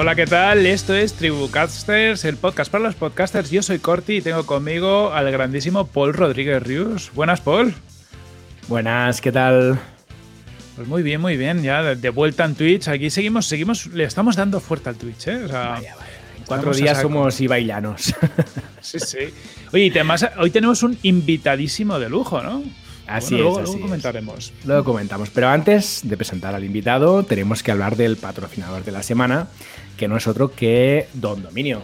Hola, ¿qué tal? Esto es Tribucasters, el podcast para los podcasters. Yo soy Corti y tengo conmigo al grandísimo Paul Rodríguez Rius. Buenas, Paul. Buenas, ¿qué tal? Pues muy bien, muy bien. Ya de vuelta en Twitch. Aquí seguimos, seguimos, le estamos dando fuerte al Twitch, ¿eh? O sea, vaya, vaya. En cuatro días somos ibailanos. sí, sí. Oye, y además hoy tenemos un invitadísimo de lujo, ¿no? Así bueno, luego, es. Así luego es. comentaremos. Luego comentamos. Pero antes de presentar al invitado, tenemos que hablar del patrocinador de la semana, que no es otro que Don Dominio.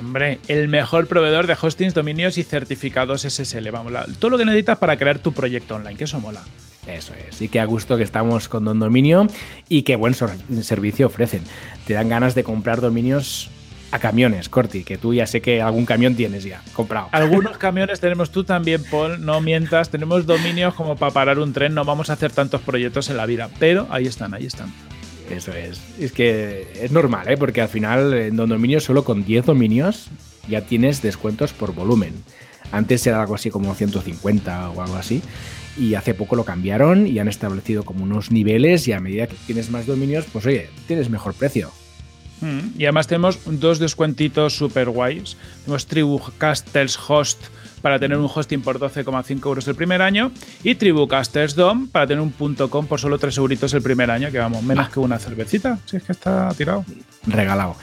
Hombre, el mejor proveedor de hostings, dominios y certificados SSL. Vamos, todo lo que necesitas para crear tu proyecto online, que eso mola. Eso es. Y que a gusto que estamos con Don Dominio y qué buen servicio ofrecen. Te dan ganas de comprar dominios a camiones, Corti, que tú ya sé que algún camión tienes ya comprado. Algunos camiones tenemos tú también, Paul, no mientas. Tenemos dominios como para parar un tren. No vamos a hacer tantos proyectos en la vida, pero ahí están, ahí están. Eso es. Es que es normal, ¿eh? Porque al final en Don Dominio solo con 10 dominios ya tienes descuentos por volumen. Antes era algo así como 150 o algo así. Y hace poco lo cambiaron y han establecido como unos niveles y a medida que tienes más dominios, pues oye, tienes mejor precio. Mm, Y además tenemos dos descuentitos super guays. Tenemos Tribucasters Host para tener un hosting por 12,5 euros el primer año y Tribucasters Dom para tener un punto .com por solo 3 euritos el primer año, que vamos, menos que una cervecita. Si es que está tirado. Regalado.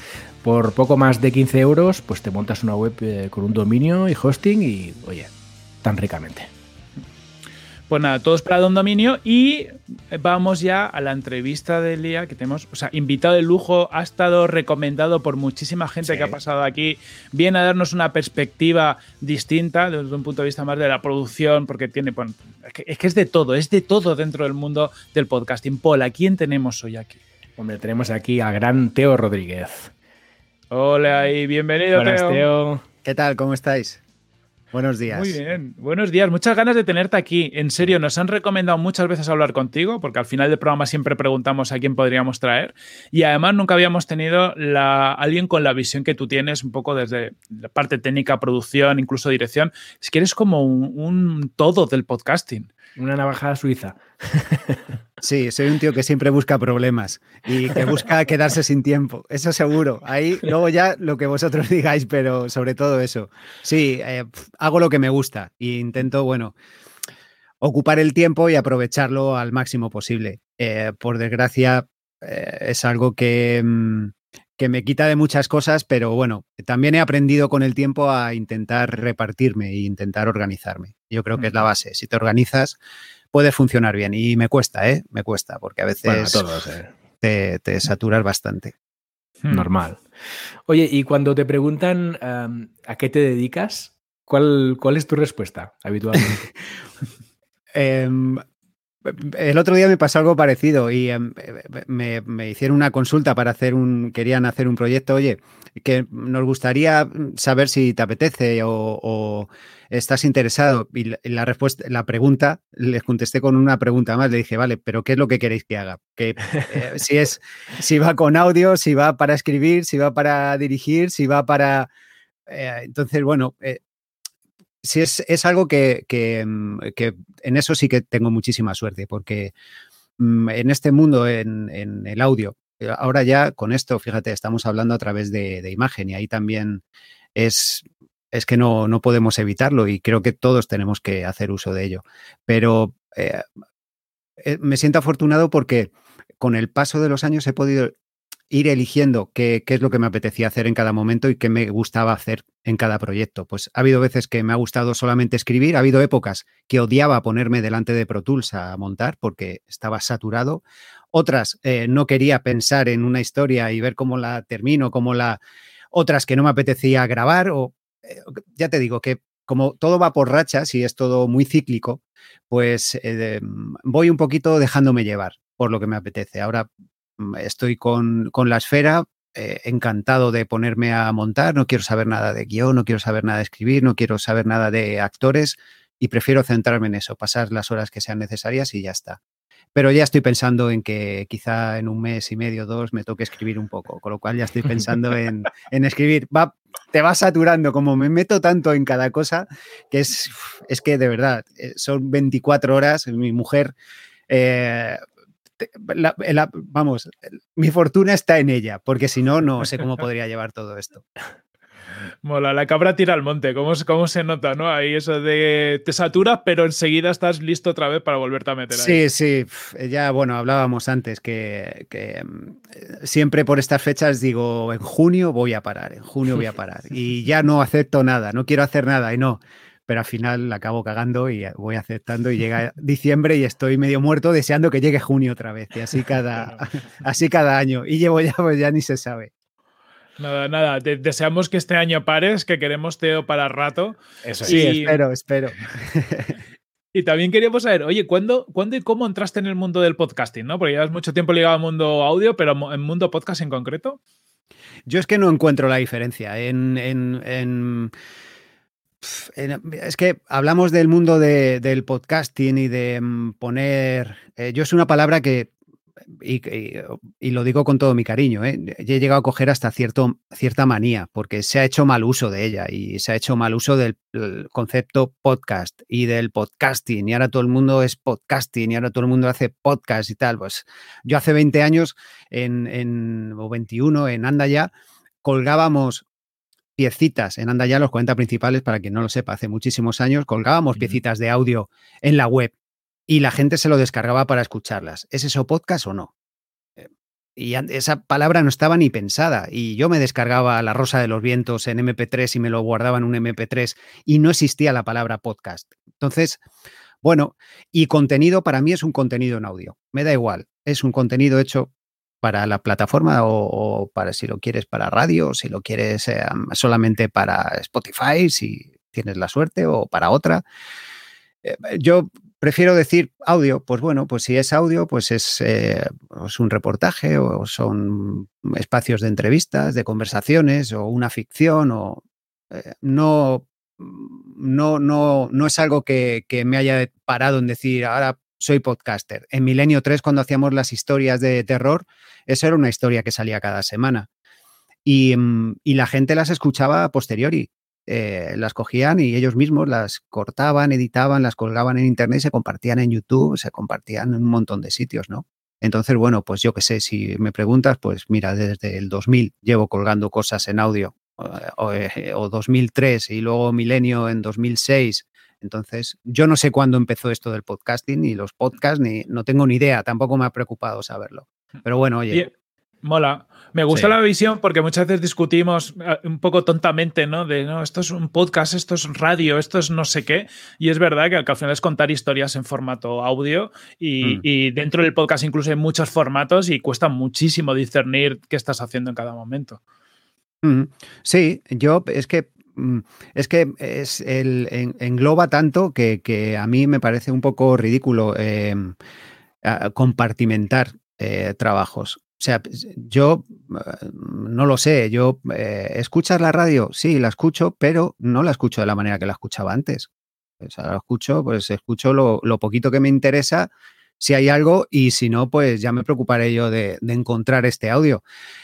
Por poco más de 15 euros, pues te montas una web eh, con un dominio y hosting y, oye, tan ricamente. Pues nada, todos para Don Dominio y vamos ya a la entrevista del día que tenemos, o sea, invitado de lujo, ha estado recomendado por muchísima gente Sí. que ha pasado aquí, viene a darnos una perspectiva distinta desde un punto de vista más de la producción, porque tiene, bueno, es que es, que es de todo, es de todo dentro del mundo del podcasting. Paul, ¿a quién tenemos hoy aquí? Hombre, tenemos aquí a gran Teo Rodríguez. Hola y bienvenido, Buenas, Teo. Teo. ¿Qué tal? ¿Cómo estáis? Buenos días. Muy bien, buenos días, muchas ganas de tenerte aquí. En serio, nos han recomendado muchas veces hablar contigo, porque al final del programa siempre preguntamos a quién podríamos traer. Y además nunca habíamos tenido la, alguien con la visión que tú tienes, un poco desde la parte técnica, producción, incluso dirección. Es que eres como un, un todo del podcasting. Una navaja suiza. Sí, soy un tío que siempre busca problemas y que busca quedarse sin tiempo. Eso seguro. Ahí luego ya lo que vosotros digáis, pero sobre todo eso. Sí, eh, hago lo que me gusta e intento, bueno, ocupar el tiempo y aprovecharlo al máximo posible. Eh, por desgracia, eh, es algo que, mm, que me quita de muchas cosas, pero bueno, también he aprendido con el tiempo a intentar repartirme e intentar organizarme. Yo creo que es la base. Si te organizas, puede funcionar bien. Y me cuesta, ¿eh? Me cuesta, porque a veces Bueno, a todos, eh. te, te saturas bastante. Hmm. Normal. Oye, y cuando te preguntan um, a qué te dedicas, ¿cuál, cuál es tu respuesta habitualmente? Em, el otro día me pasó algo parecido y em, me, me hicieron una consulta para hacer un, querían hacer un proyecto, oye, que nos gustaría saber si te apetece o, o estás interesado. Y la, la respuesta, la pregunta, les contesté con una pregunta más, le dije, vale, pero ¿qué es lo que queréis que haga? Que, eh, si es, si va con audio, si va para escribir, si va para dirigir, si va para... eh, entonces, bueno, eh, sí es, es algo que, mm, que en eso sí que tengo muchísima suerte, porque mm, en este mundo, en, el audio, eh, ahora ya con esto, fíjate, estamos hablando a través de, de imagen y ahí también es, es que no, no podemos evitarlo y creo que todos tenemos que hacer uso de ello. Pero eh, eh, me siento afortunado porque con el paso de los años he podido ir eligiendo qué, qué, es lo que me apetecía hacer en cada momento y qué me gustaba hacer en cada proyecto. Pues ha habido veces que me ha gustado solamente escribir, ha habido épocas que odiaba ponerme delante de Pro Tools a montar porque estaba saturado. otras eh, no quería pensar en una historia y ver cómo la termino, cómo la... Otras que no me apetecía grabar o... Eh, ya te digo que como todo va por rachas y es todo muy cíclico, pues eh, voy un poquito dejándome llevar por lo que me apetece. Ahora mm, estoy con, con la esfera, encantado de ponerme a montar, no quiero saber nada de guion, no quiero saber nada de escribir, no quiero saber nada de actores y prefiero centrarme en eso, pasar las horas que sean necesarias y ya está. Pero ya estoy pensando en que quizá en un mes y medio, dos, me toque escribir un poco, con lo cual ya estoy pensando en, escribir. Va, te va saturando, como me meto tanto en cada cosa, que es, es que de verdad, eh, son 24 horas, mi mujer... Eh, vamos, mi fortuna está en ella, porque si no, no sé cómo podría llevar todo esto. Mola, la cabra tira al monte, ¿Cómo, ¿cómo, se nota, no? Ahí eso de te saturas, pero enseguida estás listo otra vez para volverte a meter ahí. Sí, sí, ya, bueno, hablábamos antes que, mm, siempre por estas fechas digo, en junio voy a parar, en junio voy a parar. Y ya no acepto nada, no quiero hacer nada y no. Pero al final la acabo cagando y voy aceptando y llega diciembre y estoy medio muerto deseando que llegue junio otra vez. Y así cada, así cada año. Y llevo ya, pues ya ni se sabe. Nada, nada. deseamos que este año pares, que queremos Teo para rato. Eso sí, espero, espero. y también queríamos saber, oye, ¿cuándo, ¿cuándo y cómo entraste en el mundo del podcasting? ¿no? Porque llevas mucho tiempo ligado al mundo audio, pero en mundo podcast en concreto. Yo es que no encuentro la diferencia. En, en, es que hablamos del mundo del podcasting y de mm, poner. Eh, yo es una palabra que y, lo digo con todo mi cariño, ¿eh? he llegado a coger hasta cierto, cierta manía, porque se ha hecho mal uso de ella y se ha hecho mal uso del concepto podcast y del podcasting, y ahora todo el mundo es podcasting y ahora todo el mundo hace podcast y tal. Pues yo hace 20 años, en, en o 21, en Anda Ya, colgábamos piecitas en Anda Ya, los 40 principales, para quien no lo sepa, hace muchísimos años, colgábamos piecitas de audio en la web y la gente se lo descargaba para escucharlas. ¿Es eso podcast o no? Eh, y esa palabra no estaba ni pensada. Y yo me descargaba La Rosa de los Vientos en MP3 y me lo guardaba en un MP3 y no existía la palabra podcast. Entonces, bueno, y contenido para mí es un contenido en audio. Me da igual. Es un contenido hecho para la plataforma o, para si lo quieres para radio, si lo quieres eh, solamente para Spotify, si tienes la suerte, o para otra. Eh, yo prefiero decir audio, pues bueno, pues si es audio, pues es, eh, un reportaje o son espacios de entrevistas, de conversaciones o una ficción o eh, no, no, no, no es algo que, me haya parado en decir ahora soy podcaster. En Milenio 3, cuando hacíamos las historias de terror, eso era una historia que salía cada semana. Y, mm, la gente las escuchaba a posteriori. Eh, las cogían y ellos mismos las cortaban, editaban, las colgaban en internet, se compartían en YouTube, se compartían en un montón de sitios, ¿no? Entonces, bueno, pues yo qué sé, si me preguntas, pues mira, desde el 2000 llevo colgando cosas en audio, o, 2003 eh, y luego Milenio en 2006. Entonces, yo no sé cuándo empezó esto del podcasting, ni los podcasts, ni no tengo ni idea, tampoco me ha preocupado saberlo. Pero bueno, oye. Mola. Me gusta la visión porque muchas veces discutimos eh, un poco tontamente, ¿no? De, no, esto es un podcast, esto es radio, esto es no sé qué. Y es verdad que al final es contar historias en formato audio mm. y, dentro del podcast incluso hay muchos formatos y cuesta muchísimo discernir qué estás haciendo en cada momento. Mm. Sí, yo es que es que es el, engloba tanto que, a mí me parece un poco ridículo em, compartimentar eh, trabajos. O sea, yo eh, no lo sé, yo eh, ¿escuchas la radio? Sí, la escucho, pero no la escucho de la manera que la escuchaba antes. O sea, la escucho, pues escucho lo, lo poquito que me interesa si hay algo y si no, pues ya me preocuparé yo de, encontrar este audio.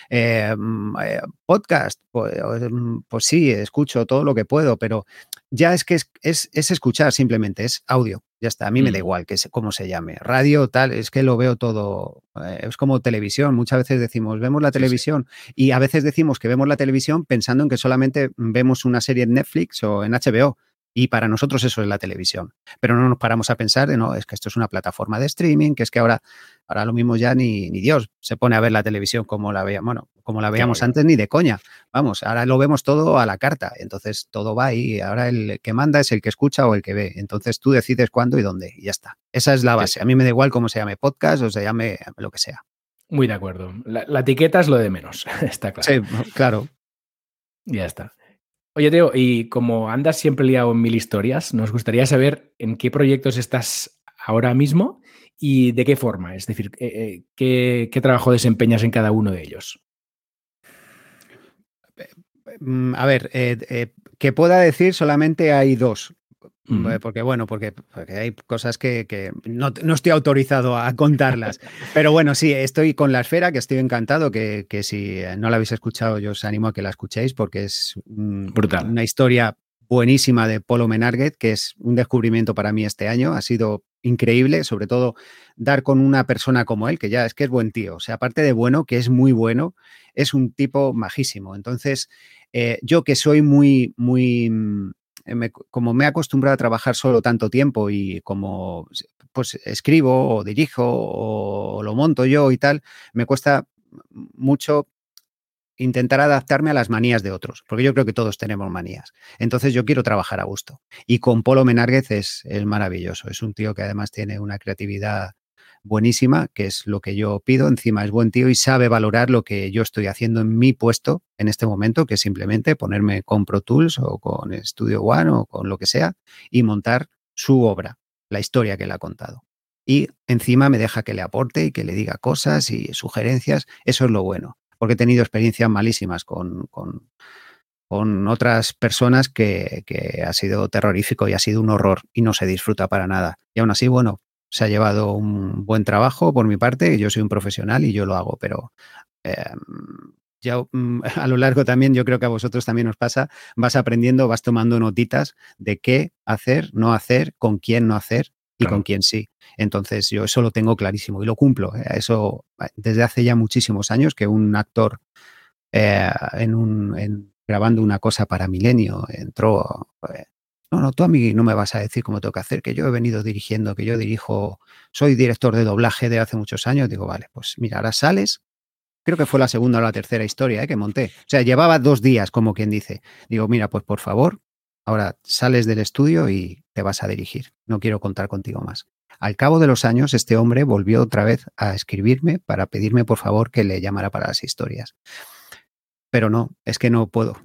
Eh, mm, eh, podcast, pues, mm, pues, sí, escucho todo lo que puedo, pero ya es que es, escuchar simplemente, es audio. Ya está, a mí me da mm. igual que cómo se llame. Radio, tal, es que lo veo todo. Eh, es como televisión. Muchas veces decimos, vemos la televisión. Y a veces decimos que vemos la televisión pensando en que solamente vemos una serie en Netflix o en HBO Y para nosotros eso es la televisión. Pero no nos paramos a pensar de, no, es que esto es una plataforma de streaming, que es que ahora, ahora lo mismo ya ni, ni Dios se pone a ver la televisión como la veíamos, bueno, como la veíamos antes ni de coña. Vamos, ahora lo vemos todo a la carta. Entonces todo va ahí. Ahora el que manda es el que escucha o el que ve. Entonces tú decides cuándo y dónde y ya está. Esa es la base. A mí me da igual cómo se llame podcast o se llame lo que sea. Muy de acuerdo. La, la etiqueta es lo de menos, está claro. Sí, claro. Ya está. Oye, Teo, y como andas siempre liado en mil historias, nos gustaría saber en qué proyectos estás ahora mismo y de qué forma. Es decir, eh, eh, qué, trabajo desempeñas en cada uno de ellos. Mm, A ver, eh, eh, que pueda decir solamente hay dos. Eh, Porque bueno, porque, porque hay cosas que, que no, no estoy autorizado a contarlas. Pero bueno, sí, estoy con la esfera, que estoy encantado, que, que si no la habéis escuchado, yo os animo a que la escuchéis, porque es mm, Brutal. una historia buenísima de Polo Menarguet, que es un descubrimiento para mí este año. Ha sido increíble, sobre todo dar con una persona como él, que ya es que es buen tío. O sea, aparte de bueno, que es muy bueno, es un tipo majísimo. Entonces, eh, yo que soy muy, muy, mm, me- como me he acostumbrado a trabajar solo tanto tiempo y como pues escribo o dirijo o lo monto yo y tal, me cuesta mucho intentar adaptarme a las manías de otros, porque yo creo que todos tenemos manías. Entonces yo quiero trabajar a gusto. Y con Polo Menárguez es, es maravilloso. Es un tío que además tiene una creatividad buenísima, que es lo que yo pido. Encima es buen tío y sabe valorar lo que yo estoy haciendo en mi puesto en este momento, que es simplemente ponerme con Pro Tools o con Studio One o con lo que sea y montar su obra, la historia que él ha contado. Y encima me deja que le aporte y que le diga cosas y sugerencias. Eso es lo bueno, porque he tenido experiencias malísimas con, con, con otras personas que, que ha sido terrorífico y ha sido un horror y no se disfruta para nada. Y aún así, bueno, se ha llevado un buen trabajo por mi parte, yo soy un profesional y yo lo hago, pero eh, ya mm, a lo largo también, yo creo que a vosotros también os pasa, vas aprendiendo, vas tomando notitas de qué hacer, no hacer, con quién no hacer y Claro. con quién sí. Entonces yo eso lo tengo clarísimo y lo cumplo. eh, Eso desde hace ya muchísimos años que un actor eh, en un, en- grabando una cosa para Milenio entró... eh, no, no, tú a mí no me vas a decir cómo tengo que hacer, que yo he venido dirigiendo, que yo dirijo, soy director de doblaje de hace muchos años. Digo, vale, pues mira, ahora sales. Creo que fue la segunda o la tercera historia eh, que monté. O sea, llevaba dos días, como quien dice. Digo, mira, pues por favor, ahora sales del estudio y te vas a dirigir. No quiero contar contigo más. Al cabo de los años, este hombre volvió otra vez a escribirme para pedirme, por favor, que le llamara para las historias. Pero no, es que no puedo.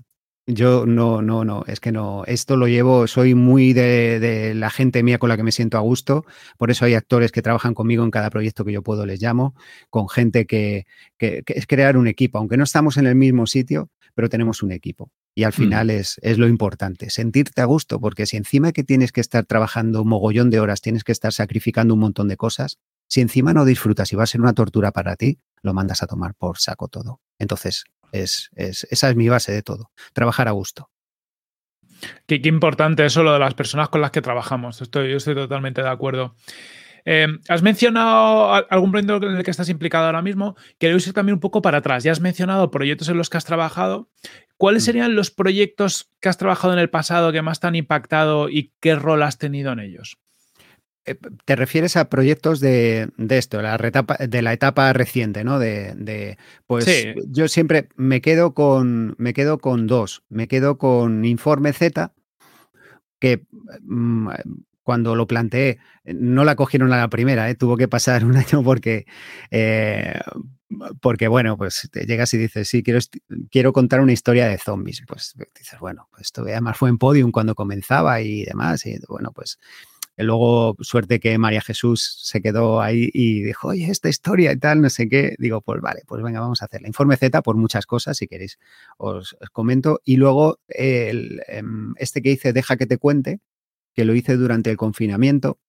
Yo no, no, no, es que no. Esto lo llevo, soy muy de, de la gente mía con la que me siento a gusto. Por eso hay actores que trabajan conmigo en cada proyecto que yo puedo, les llamo, con gente que, que- que es crear un equipo. Aunque no estamos en el mismo sitio, pero tenemos un equipo. Y al final es, es lo importante, sentirte a gusto, porque si encima que tienes que estar trabajando un mogollón de horas, tienes que estar sacrificando un montón de cosas, si encima no disfrutas y va a ser una tortura para ti, lo mandas a tomar por saco todo. Entonces, es, es- esa es mi base de todo, trabajar a gusto. Qué, qué importante eso lo de las personas con las que trabajamos. Estoy, yo estoy totalmente de acuerdo. Eh, has mencionado algún proyecto en el que estás implicado ahora mismo. Quiero ir también un poco para atrás. Ya has mencionado proyectos en los que has trabajado. ¿Cuáles Mm. serían los proyectos que has trabajado en el pasado que más te han impactado y qué rol has tenido en ellos? Eh, ¿Te refieres a proyectos de, de esto, la retapa- de la etapa reciente, ¿no? De, de- pues Sí. yo siempre me quedo con me quedo con dos. Me quedo con Informe Z, que mm, cuando lo planteé, no la cogieron a la primera, ¿eh? tuvo que pasar un año porque, eh, porque bueno, pues te llegas y dices, sí, quiero, quiero contar una historia de zombies. Pues dices, bueno, pues esto además fue en Podium cuando comenzaba y demás, y bueno, pues y luego, suerte que María Jesús se quedó ahí y dijo, oye, esta historia y tal, no sé qué. Digo, pues vale, pues venga, vamos a hacerla. Informe Z por muchas cosas, si queréis, os, os comento. Y luego, el, em, este que hice, Deja que te cuente, que lo hice durante el confinamiento,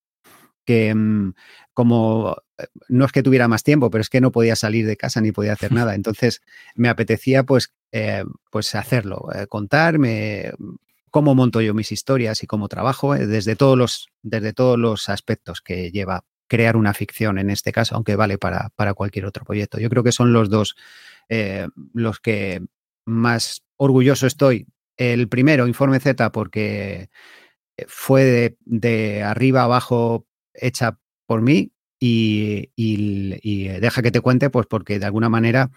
que em, como eh, no es que tuviera más tiempo, pero es que no podía salir de casa ni podía hacer nada. Entonces me apetecía pues, eh, pues hacerlo, eh, contarme cómo monto yo mis historias y cómo trabajo eh, desde, todos los, desde todos los aspectos que lleva crear una ficción en este caso, aunque vale para, para cualquier otro proyecto. Yo creo que son los dos eh, los que más orgulloso estoy. El primero, Informe Z, porque fue de, de arriba abajo hecha por mí y, y, deja que te cuente, pues porque de alguna manera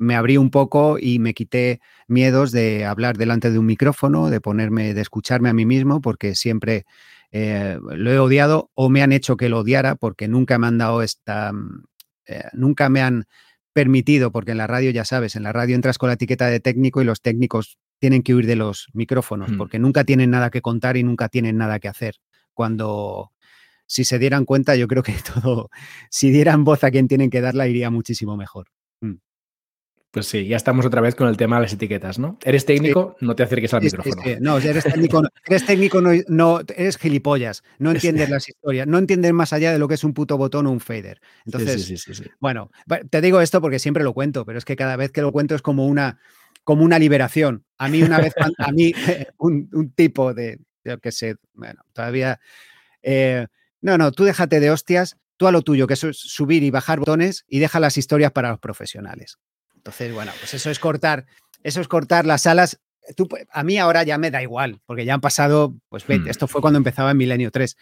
me abrí un poco y me quité miedos de hablar delante de un micrófono, de ponerme, de escucharme a mí mismo, porque siempre eh, lo he odiado o me han hecho que lo odiara, porque nunca me han dado esta, mm, eh, nunca me han permitido, porque en la radio ya sabes, en la radio entras con la etiqueta de técnico y los técnicos tienen que huir de los micrófonos, mm. porque nunca tienen nada que contar y nunca tienen nada que hacer. Cuando, si se dieran cuenta, yo creo que todo, si dieran voz a quien tienen que darla, iría muchísimo mejor. Pues sí, ya estamos otra vez con el tema de las etiquetas, ¿no? Eres técnico, no te acerques al micrófono. no, eres técnico, eres técnico no, eres gilipollas, no entiendes las historias, no entiendes más allá de lo que es un puto botón o un fader. Entonces, bueno, te digo esto porque siempre lo cuento, pero es que cada vez que lo cuento es como una, como una liberación. A mí una vez, a mí un, tipo de, yo qué sé, bueno, todavía... Eh, no, no, tú déjate de hostias, tú a lo tuyo, que es subir y bajar botones y deja las historias para los profesionales. Entonces, bueno, pues eso es cortar, eso es cortar las alas. Tú, a mí ahora ya me da igual, porque ya han pasado, pues hmm. esto fue cuando empezaba en Milenio 3,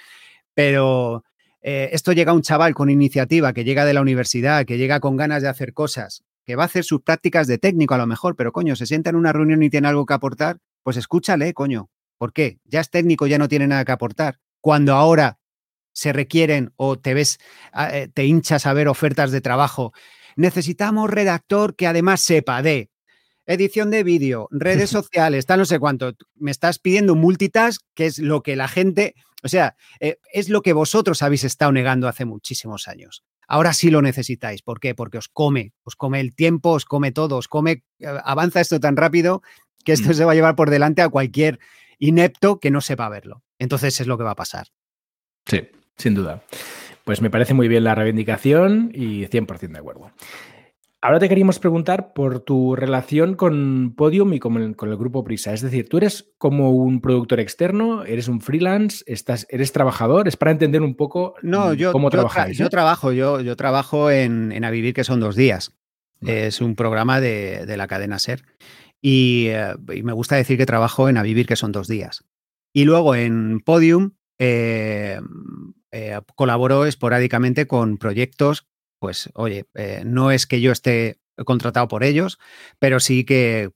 pero eh, esto llega un chaval con iniciativa, que llega de la universidad, que llega con ganas de hacer cosas, que va a hacer sus prácticas de técnico a lo mejor, pero coño, se sienta en una reunión y tiene algo que aportar, pues escúchale, coño. ¿Por qué? Ya es técnico, ya no tiene nada que aportar. Cuando ahora se requieren o te ves, ah, eh, te hinchas a ver ofertas de trabajo necesitamos redactor que además sepa de edición de vídeo, redes sociales, tal no sé cuánto. Me estás pidiendo multitask, que es lo que la gente, o sea, eh, es lo que vosotros habéis estado negando hace muchísimos años. Ahora sí lo necesitáis. ¿Por qué? Porque os come, os come el tiempo, os come todo, os come, eh, avanza esto tan rápido que esto mm. se va a llevar por delante a cualquier inepto que no sepa verlo. Entonces es lo que va a pasar. Sí, sin duda. Pues me parece muy bien la reivindicación y 100% de acuerdo. Ahora te queríamos preguntar por tu relación con Podium y con el, grupo Prisa. Es decir, tú eres como un productor externo, eres un freelance, estás, eres trabajador. Es para entender un poco no, yo, cómo trabajáis. yo trabajo, yo, yo trabajo en, A Vivir, que son dos días. Es un programa de, la cadena Ser. Y, eh, y, me gusta decir que trabajo en A Vivir, que son dos días. Y luego en Podium eh, eh, colaboro esporádicamente con proyectos, pues oye, eh, no es que yo esté contratado por ellos, pero sí que,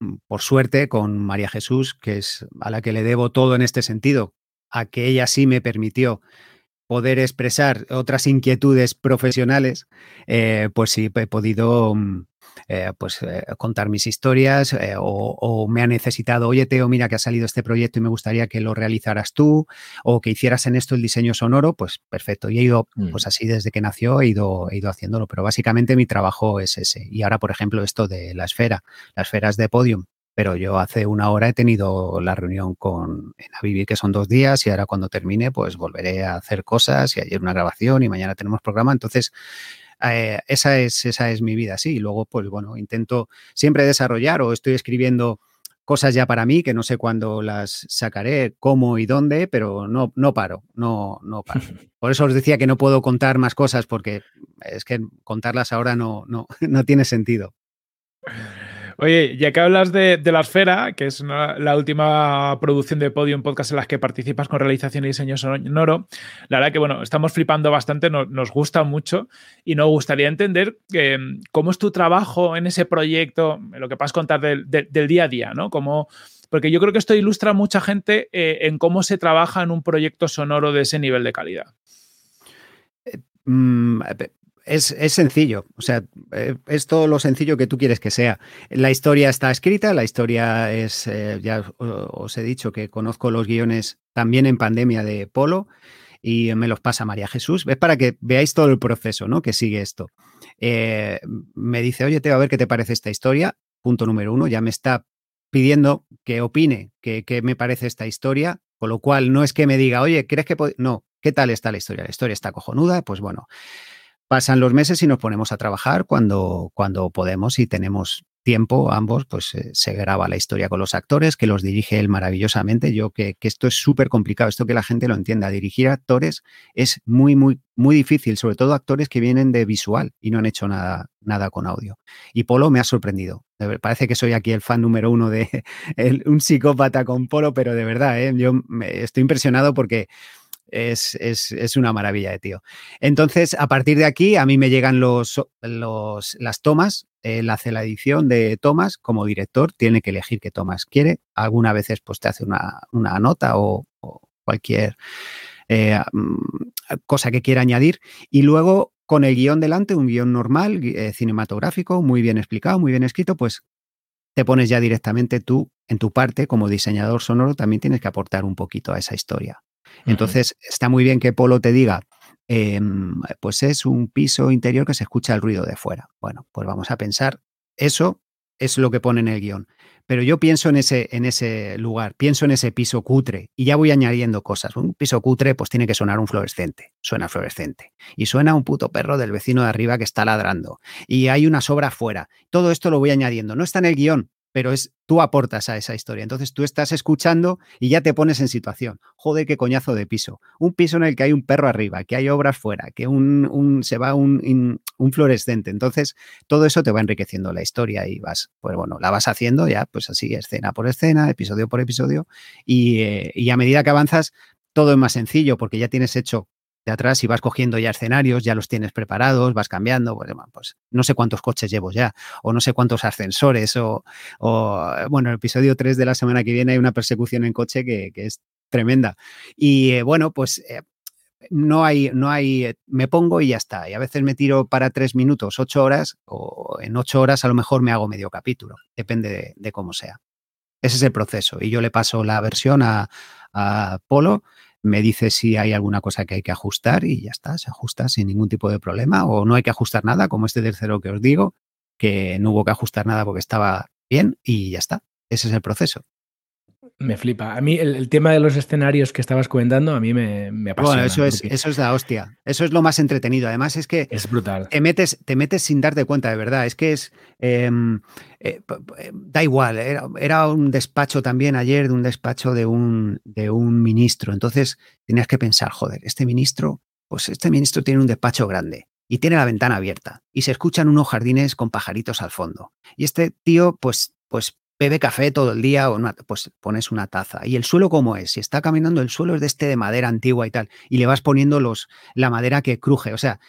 mm, por suerte, con María Jesús, que es a la que le debo todo en este sentido, a que ella sí me permitió poder expresar otras inquietudes profesionales, pues sí he podido mm, eh, pues, eh, contar mis historias eh, o, me ha necesitado, oye Teo, mira que ha salido este proyecto y me gustaría que lo realizaras tú o que hicieras en esto el diseño sonoro, pues perfecto. Y he ido, pues mm. así desde que nació, he ido, he ido haciéndolo, pero básicamente mi trabajo es ese. Y ahora, por ejemplo, esto de la esfera, las esferas de podium, pero yo hace una hora he tenido la reunión con en Vivir, que son dos días, y ahora cuando termine, pues volveré a hacer cosas, y ayer una grabación, y mañana tenemos programa. Entonces, eh, esa, es, esa es mi vida, sí. Y luego, pues bueno, intento siempre desarrollar o estoy escribiendo cosas ya para mí que no sé cuándo las sacaré, cómo y dónde, pero no, no paro, no, no paro. Por eso os decía que no puedo contar más cosas porque es que contarlas ahora no, no, no tiene sentido. Oye, ya que hablas de, La Esfera, que es la última producción de Podium Podcast en las que participas con realización y diseño sonoro, la verdad que, bueno, estamos flipando bastante, nos gusta mucho y nos gustaría entender mm, cómo es tu trabajo en ese proyecto, lo que puedas contar del, día a día, ¿no? porque yo creo que esto ilustra a mucha gente eh, en cómo se trabaja en un proyecto sonoro de ese nivel de calidad. Mm, es, sencillo, o sea, eh, es todo lo sencillo que tú quieres que sea. La historia está escrita, la historia es, eh, ya os he dicho que conozco los guiones también en pandemia de Polo y me los pasa María Jesús. Es para que veáis todo el proceso ¿no? que sigue esto. Eh, me dice, oye, te a ver qué te parece esta historia. Punto número uno, ya me está pidiendo que opine qué me parece esta historia, con lo cual no es que me diga, oye, ¿crees que no? ¿Qué tal está la historia? La historia está cojonuda, pues bueno, Pasan los meses y nos ponemos a trabajar cuando, cuando podemos y tenemos tiempo, ambos, pues eh, se graba la historia con los actores, que los dirige él maravillosamente. Yo que, que esto es súper complicado, esto que la gente lo entienda. Dirigir actores es muy, muy, muy difícil, sobre todo actores que vienen de visual y no han hecho nada, nada con audio. Y Polo me ha sorprendido. Parece que soy aquí el fan número uno de un psicópata con Polo, pero de verdad, ¿eh? yo estoy impresionado porque es, una maravilla de tío. Entonces, a partir de aquí, a mí me llegan los, los, las tomas. Él hace la edición de tomas como director, tiene que elegir qué tomas quiere. Algunas veces pues, te hace una, nota o, cualquier eh, mm, cosa que quiera añadir. Y luego, con el guion delante, un guion normal, eh, cinematográfico, muy bien explicado, muy bien escrito, pues te pones ya directamente tú, en tu parte, como diseñador sonoro, también tienes que aportar un poquito a esa historia. Entonces, está muy bien que Polo te diga, em, pues es un piso interior que se escucha el ruido de fuera. Bueno, pues vamos a pensar, eso es lo que pone en el guion. Pero yo pienso en ese, en ese lugar, pienso en ese piso cutre y ya voy añadiendo cosas. Un piso cutre pues tiene que sonar un fluorescente, suena fluorescente. Y suena un puto perro del vecino de arriba que está ladrando. Y hay una sobra fuera. Todo esto lo voy añadiendo. No está en el guion, pero es tú aportas a esa historia. Entonces tú estás escuchando y ya te pones en situación. Joder, qué coñazo de piso. Un piso en el que hay un perro arriba, que hay obras fuera, que un, se va un, un, fluorescente. Entonces todo eso te va enriqueciendo la historia y vas, pues bueno, la vas haciendo ya, pues así, escena por escena, episodio por episodio. Y, eh, y a medida que avanzas, todo es más sencillo porque ya tienes hecho atrás y vas cogiendo ya escenarios, ya los tienes preparados, vas cambiando, pues, pues, no sé cuántos coches llevo ya, o no sé cuántos ascensores, o, bueno, el episodio 3 de la semana que viene hay una persecución en coche que, es tremenda. Y eh, bueno, pues eh, no hay, no hay, eh, me pongo y ya está. Y a veces me tiro para tres minutos, ocho horas, o en ocho horas a lo mejor me hago medio capítulo, depende de, de cómo sea. Ese es el proceso. Y yo le paso la versión a Polo me dice si hay alguna cosa que hay que ajustar y ya está, se ajusta sin ningún tipo de problema o no hay que ajustar nada, como este tercero que os digo, que no hubo que ajustar nada porque estaba bien y ya está. Ese es el proceso. Me flipa. A mí el, tema de los escenarios que estabas comentando, a mí me, me apasiona. Bueno, eso es, eso es la hostia. Eso es lo más entretenido. Además, es que. Es brutal. Te metes, te metes sin darte cuenta, de verdad. Es que es. Em, eh, eh, da igual. Era, un despacho también ayer, de un despacho de un, de un ministro. Entonces, tenías que pensar, joder, este ministro, pues este ministro tiene un despacho grande y tiene la ventana abierta y se escuchan unos jardines con pajaritos al fondo. Y este tío, pues, pues bebe café todo el día, o pues pones una taza. ¿Y el suelo cómo es? Si está caminando, el suelo es de este de madera antigua y tal, y le vas poniendo los, la madera que cruje. O sea,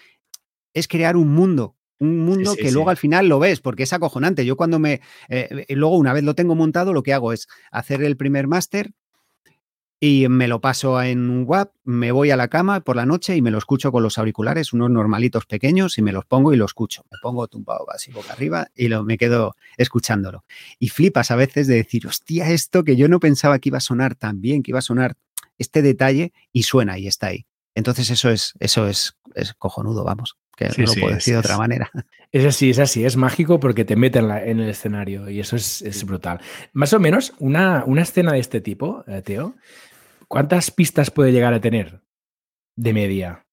es crear un mundo. Un mundo que luego al final lo ves, porque es acojonante. Yo cuando me. Eh, luego, una vez lo tengo montado, lo que hago es hacer el primer máster, y me lo paso en un WAP, me voy a la cama por la noche y me lo escucho con los auriculares, unos normalitos pequeños, y me los pongo y lo escucho. Me pongo tumbado así boca arriba y lo, me quedo escuchándolo. Y flipas a veces de decir, hostia, esto que yo no pensaba que iba a sonar tan bien, que iba a sonar este detalle, y suena y está ahí. Entonces eso es, eso es, es cojonudo, vamos, que no lo puedo decir de otra manera. Es así, es así, es mágico porque te mete en, el escenario y eso es, brutal. Más o menos una, una escena de este tipo, eh, Teo, ¿Cuántas pistas puede llegar a tener de media?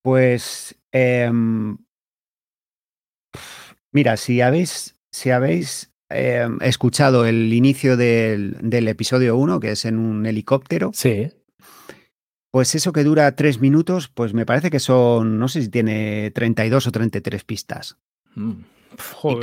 Pues, em, mira, si habéis, si habéis em, escuchado el inicio del, episodio 1, que es en un helicóptero. Sí. Pues eso que dura tres minutos, pues me parece que son, no sé si tiene 32 o 33 pistas. Mm,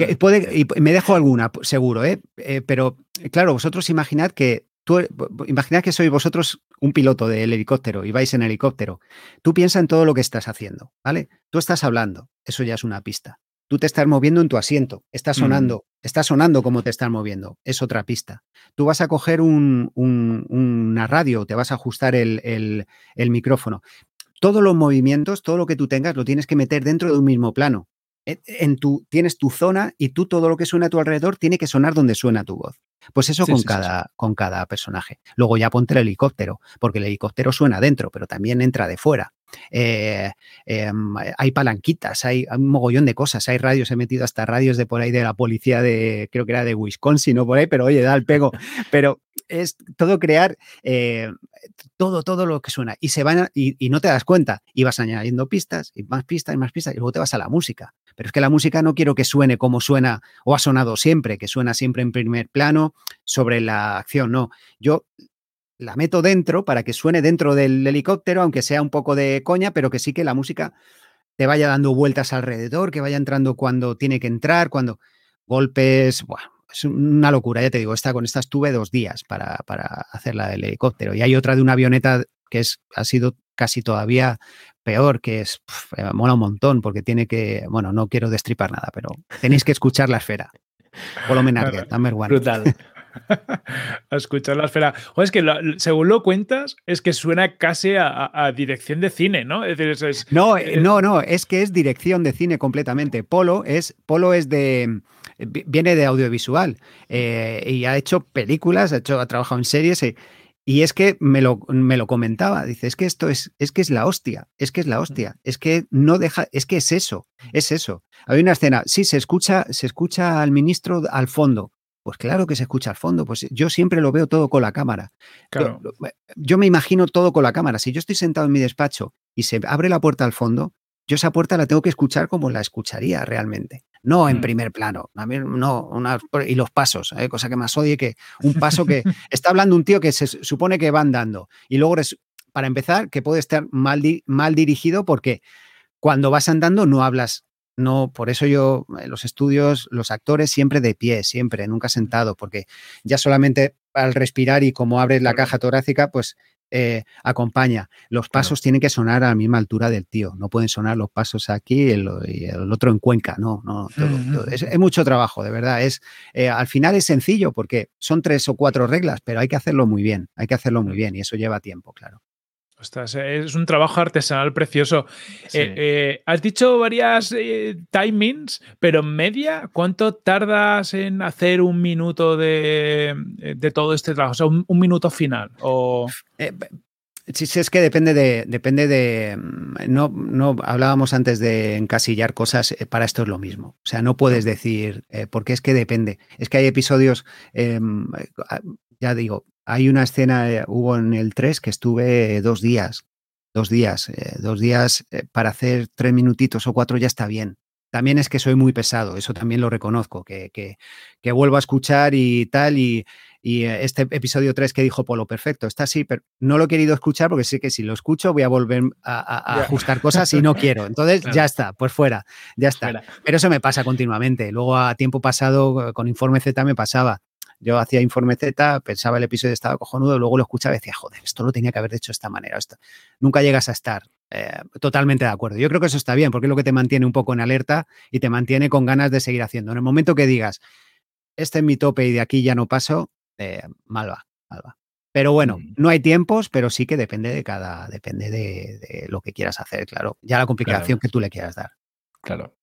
y, puede, y me dejo alguna, seguro, ¿eh? ¿eh? Pero claro, vosotros imaginad que Tú, imaginad que sois vosotros un piloto del helicóptero y vais en helicóptero. Tú piensa en todo lo que estás haciendo, ¿vale? Tú estás hablando, eso ya es una pista. Tú te estás moviendo en tu asiento, está sonando, está sonando como te estás moviendo, es otra pista. Tú vas a coger una radio, te vas a ajustar el, el micrófono. Todos los movimientos, todo lo que tú tengas, lo tienes que meter dentro de un mismo plano. En tu, tienes tu zona y tú todo lo que suena a tu alrededor tiene que sonar donde suena tu voz. Pues eso con, cada, con cada personaje. Luego ya ponte el helicóptero, porque el helicóptero suena dentro, pero también entra de fuera. Eh, em, hay palanquitas, hay, un mogollón de cosas, hay radios, he metido hasta radios de por ahí de la policía de, creo que era de Wisconsin o por ahí, pero oye, da el pego. Pero es todo crear, eh, todo, todo lo que suena. Y se van y, no te das cuenta. Y vas añadiendo pistas, y más pistas, y más pistas, y luego te vas a la música. Pero es que la música no quiero que suene como suena o ha sonado siempre, que suena siempre en primer plano sobre la acción. No, yo la meto dentro para que suene dentro del helicóptero, aunque sea un poco de coña, pero que sí que la música te vaya dando vueltas alrededor, que vaya entrando cuando tiene que entrar, cuando golpes, bueno, es una locura, ya te digo, esta, con esta estuve dos días para, para hacerla del helicóptero. Y hay otra de una avioneta que es, ha sido casi todavía peor, que es, mola un montón, porque tiene que, bueno, no quiero destripar nada, pero tenéis que escuchar la esfera. Number one. Brutal. a escuchar la esfera. O es que según lo cuentas, es que suena casi a, dirección de cine, ¿no? Es decir, no, eh, no, no, es que es dirección de cine completamente. Polo es, Polo es de viene de audiovisual eh, y ha hecho películas, ha, hecho, ha trabajado en series. Eh, y es que me lo, me lo, comentaba, dice, es que esto es, es que es la hostia, es que es la hostia, es que no deja, es que es eso, es eso. Hay una escena, sí, se escucha, se escucha al ministro al fondo, pues claro que se escucha al fondo, pues yo siempre lo veo todo con la cámara. Yo, me imagino todo con la cámara. Si yo estoy sentado en mi despacho y se abre la puerta al fondo, yo esa puerta la tengo que escuchar como la escucharía realmente. No en mm. primer plano. no, y los pasos, ¿eh? cosa que más odie que un paso que está hablando un tío que se supone que va andando. Y luego, para empezar, que puede estar mal, mal dirigido porque cuando vas andando no hablas no, por eso yo, en los estudios, los actores siempre de pie, siempre, nunca sentado, porque ya solamente al respirar y como abres la caja torácica, pues eh, acompaña. Los pasos tienen que sonar a la misma altura del tío, no pueden sonar los pasos aquí y el, otro en Cuenca, no, no, Es, mucho trabajo, de verdad. Es, eh, al final es sencillo porque son tres o cuatro reglas, pero hay que hacerlo muy bien, hay que hacerlo muy bien y eso lleva tiempo, claro es un trabajo artesanal precioso. Eh, eh, has dicho varias eh, timings, pero en media, ¿cuánto tardas en hacer un minuto de, todo este trabajo? O sea, un, minuto final. O... Sí, es que depende de, depende de, mm, no, no hablábamos antes de encasillar cosas, para esto es lo mismo. O sea, no puedes decir, porque es que depende. Es que hay episodios, em, ya digo, hay una escena, eh, hubo en el 3 que estuve dos días, dos días, eh, dos días eh, para hacer tres minutitos o cuatro ya está bien. También es que soy muy pesado, eso también lo reconozco, que, que, vuelvo a escuchar y tal, y, este episodio 3 que dijo Polo, perfecto, está así, pero no lo he querido escuchar porque sé que si lo escucho voy a volver a, ajustar cosas y no quiero. Entonces ya está, pues fuera, ya está. Pero eso me pasa continuamente. Luego a tiempo pasado con Informe Z me pasaba yo hacía informe Z, pensaba el episodio estaba cojonudo, luego lo escuchaba y decía, joder, esto lo tenía que haber hecho de esta manera. Esto. Nunca llegas a estar eh, totalmente de acuerdo. Yo creo que eso está bien, porque es lo que te mantiene un poco en alerta y te mantiene con ganas de seguir haciendo. En el momento que digas, este es mi tope y de aquí ya no paso, eh, mal va, mal va. Pero bueno, mm. no hay tiempos, pero sí que depende de cada, depende de, lo que quieras hacer, claro. Ya la complicación que tú le quieras dar. Claro.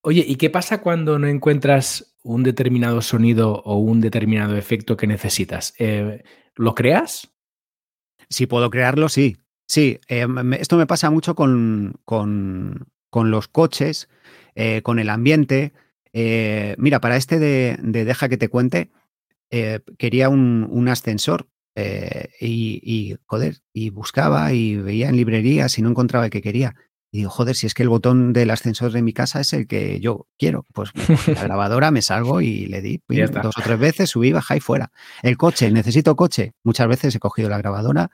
Oye, ¿y qué pasa cuando no encuentras un determinado sonido o un determinado efecto que necesitas. Eh, ¿Lo creas? Si puedo crearlo, sí. Sí, eh, esto me pasa mucho con, con, los coches, eh, con el ambiente. mira, para este de, Deja que te cuente, quería un, un ascensor y, y, joder, y buscaba y veía en librerías y no encontraba el que quería. Y digo, joder, si es que el botón del ascensor de mi casa es el que yo quiero, pues la grabadora me salgo y le di dos o tres veces, subí, bajé y fuera. El coche, necesito coche. Muchas veces he cogido la grabadora,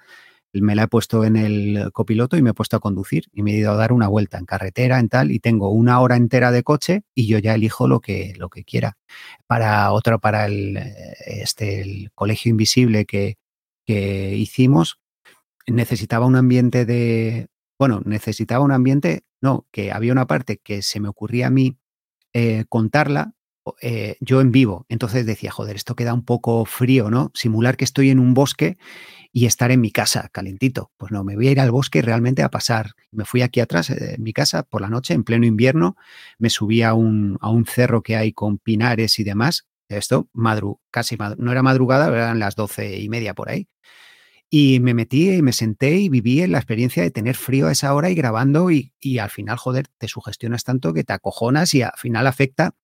me la he puesto en el copiloto y me he puesto a conducir y me he ido a dar una vuelta en carretera, en tal, y tengo una hora entera de coche y yo ya elijo lo que, lo que quiera. Para otro, para el, este, el colegio invisible que, que hicimos, necesitaba un ambiente de, bueno, necesitaba un ambiente, no, que había una parte que se me ocurría a mí eh, contarla eh, yo en vivo. Entonces decía, joder, esto queda un poco frío, ¿no? Simular que estoy en un bosque y estar en mi casa, calentito. Pues no, me voy a ir al bosque realmente a pasar. Me fui aquí atrás, eh, en mi casa, por la noche, en pleno invierno, me subí a un, a un cerro que hay con pinares y demás. Esto, madru casi no era madrugada, eran las doce y media por ahí Y me metí y me senté y viví la experiencia de tener frío a esa hora y grabando y, y al final, joder, te sugestionas tanto que te acojonas y al final afecta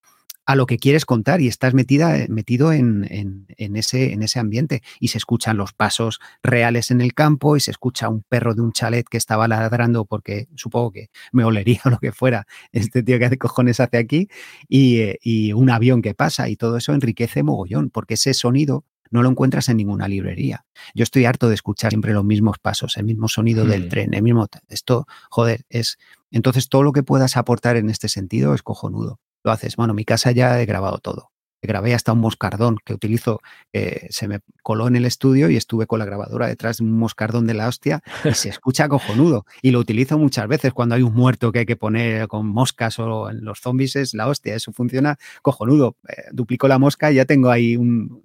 a lo que quieres contar y estás metida, eh, metido en, en, ese, en ese ambiente. Y se escuchan los pasos reales en el campo y se escucha un perro de un chalet que estaba ladrando porque supongo que me olería o lo que fuera este tío que hace cojones hace aquí y, eh, y un avión que pasa y todo eso enriquece mogollón porque ese sonido no lo encuentras en ninguna librería. Yo estoy harto de escuchar siempre los mismos pasos, el mismo sonido del mm. tren, el mismo... Esto, joder, es... Entonces todo lo que puedas aportar en este sentido es cojonudo lo haces. Bueno, mi casa ya he grabado todo. Grabé hasta un moscardón que utilizo, eh, se me coló en el estudio y estuve con la grabadora detrás de un moscardón de la hostia y se escucha cojonudo. Y lo utilizo muchas veces cuando hay un muerto que hay que poner con moscas o en los zombies es la hostia, eso funciona cojonudo. Eh, duplico la mosca y ya tengo ahí un,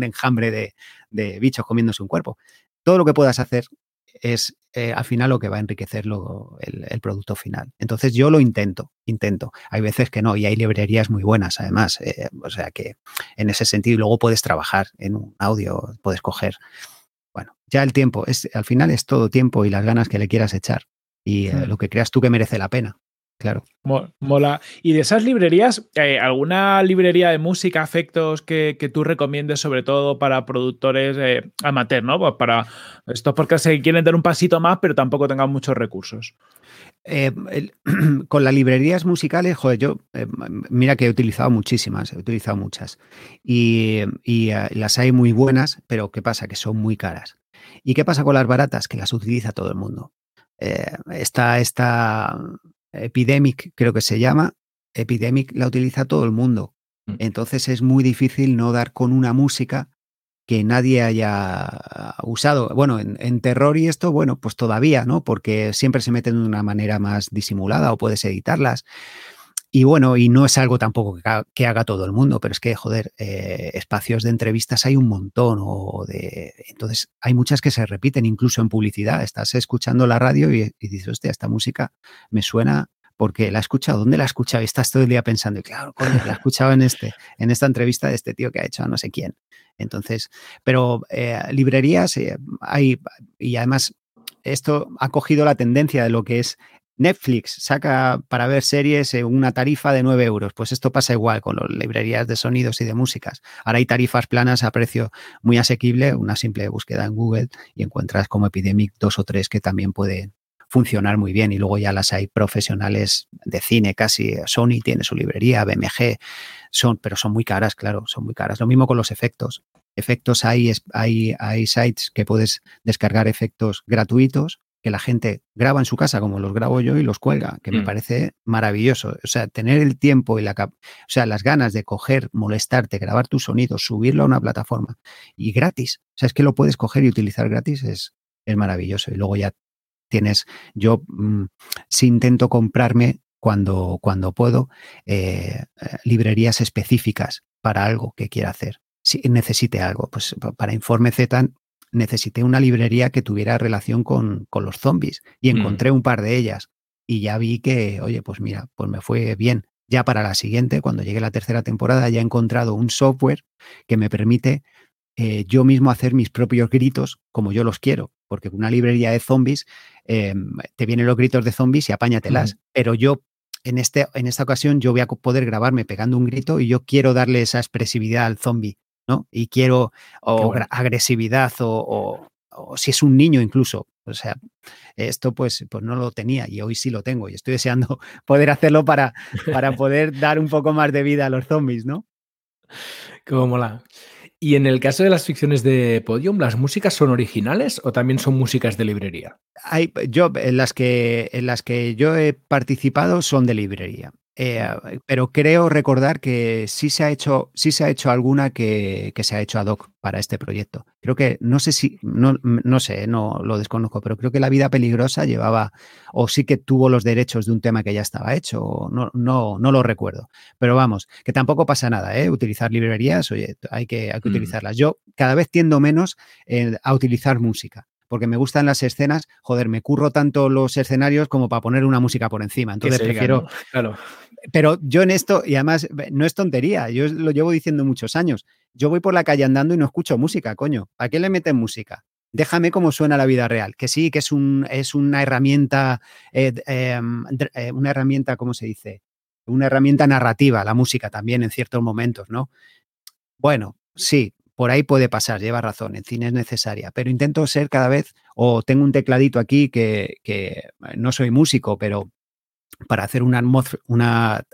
enjambre de, de bichos comiéndose un cuerpo. Todo lo que puedas hacer es eh, al final lo que va a enriquecer el, producto final. Entonces yo lo intento, intento. Hay veces que no y hay librerías muy buenas además. Eh, o sea que en ese sentido luego puedes trabajar en un audio, puedes coger. Bueno, ya el tiempo, es, al final es todo tiempo y las ganas que le quieras echar y eh, lo que creas tú que merece la pena. Claro. Mola. Y de esas librerías, eh, ¿alguna librería de música, efectos que, tú recomiendes, sobre todo para productores eh, amateur, ¿no? Pues para estos porque se quieren dar un pasito más, pero tampoco tengan muchos recursos. Eh, con las librerías musicales, joder, yo, mira que he utilizado muchísimas, he utilizado muchas. Y, las hay muy buenas, pero ¿qué pasa? Que son muy caras. ¿Y qué pasa con las baratas? Que las utiliza todo el mundo. está esta Epidemic, creo que se llama. Epidemic la utiliza todo el mundo. Mm. Entonces es muy difícil no dar con una música que nadie haya usado. Bueno, en, terror y esto, bueno, pues todavía, ¿no? Porque siempre se meten de una manera más disimulada o puedes editarlas. Y bueno, y no es algo tampoco que, haga todo el mundo, pero es que, joder, eh, espacios de entrevistas hay un montón. O de, entonces, hay muchas que se repiten, incluso en publicidad. Estás escuchando la radio y, dices, hostia, esta música me suena porque la he escuchado. ¿Dónde la he escuchado? Y estás todo el día pensando, y claro, la he escuchado en, este, en esta entrevista de este tío que ha hecho a no sé quién. Entonces, pero eh, librerías eh, hay, y además esto ha cogido la tendencia de lo que es Netflix saca para ver series una tarifa de 9 euros. Pues esto pasa igual con las librerías de sonidos y de músicas. Ahora hay tarifas planas a precio muy asequible, una simple búsqueda en Google y encuentras como Epidemic dos o tres que también pueden funcionar muy bien. Y luego ya las hay profesionales de cine casi. Sony tiene su librería, BMG, son, pero son muy caras, claro, son muy caras. Lo mismo con los efectos. Efectos hay, hay, hay sites que puedes descargar efectos gratuitos que la gente graba en su casa como los grabo yo y los cuelga, que me mm. parece maravilloso. O sea, tener el tiempo y la, o sea, las ganas de coger, molestarte, grabar tu sonido, subirlo a una plataforma y gratis. O sea, es que lo puedes coger y utilizar gratis, es, es maravilloso. Y luego ya tienes, yo mm, si intento comprarme cuando, cuando puedo, eh, librerías específicas para algo que quiera hacer. Si necesite algo, pues para Informe Z necesité una librería que tuviera relación con, con los zombies y mm. encontré un par de ellas y ya vi que, oye, pues mira, pues me fue bien. Ya para la siguiente, cuando llegue la tercera temporada, ya he encontrado un software que me permite eh, yo mismo hacer mis propios gritos como yo los quiero, porque una librería de zombies eh, te vienen los gritos de zombies y apáñatelas, pero yo en, este, en esta ocasión yo voy a poder grabarme pegando un grito y yo quiero darle esa expresividad al zombie ¿no? Y quiero o agresividad o, si es un niño incluso. O sea, esto pues, pues no lo tenía y hoy sí lo tengo y estoy deseando poder hacerlo para, para poder dar un poco más de vida a los zombies, ¿no? Cómo mola. Y en el caso de las ficciones de Podium, ¿las músicas son originales o también son músicas de librería? Hay, yo, en las que, en las que yo he participado son de librería. Eh, pero creo recordar que sí se ha hecho, sí se ha hecho alguna que, se ha hecho ad hoc para este proyecto. Creo que, no sé si, no, no sé, no lo desconozco, pero creo que La Vida Peligrosa llevaba, o sí que tuvo los derechos de un tema que ya estaba hecho, no, no, no lo recuerdo. Pero vamos, que tampoco pasa nada, ¿eh? Utilizar librerías, oye, hay que, hay que mm. utilizarlas. Yo cada vez tiendo menos a utilizar música porque me gustan las escenas, joder, me curro tanto los escenarios como para poner una música por encima. Entonces prefiero. Claro. Pero yo en esto, y además no es tontería, yo lo llevo diciendo muchos años. Yo voy por la calle andando y no escucho música, coño. ¿A qué le meten música? déjame cómo suena la vida real, que sí, que es, un, es una herramienta, eh, em, eh, una herramienta, ¿cómo se dice? Una herramienta narrativa, la música también en ciertos momentos, ¿no? Bueno, sí, por ahí puede pasar, lleva razón, en cine es necesaria, pero intento ser cada vez, o tengo un tecladito aquí que, que no soy músico, pero para hacer una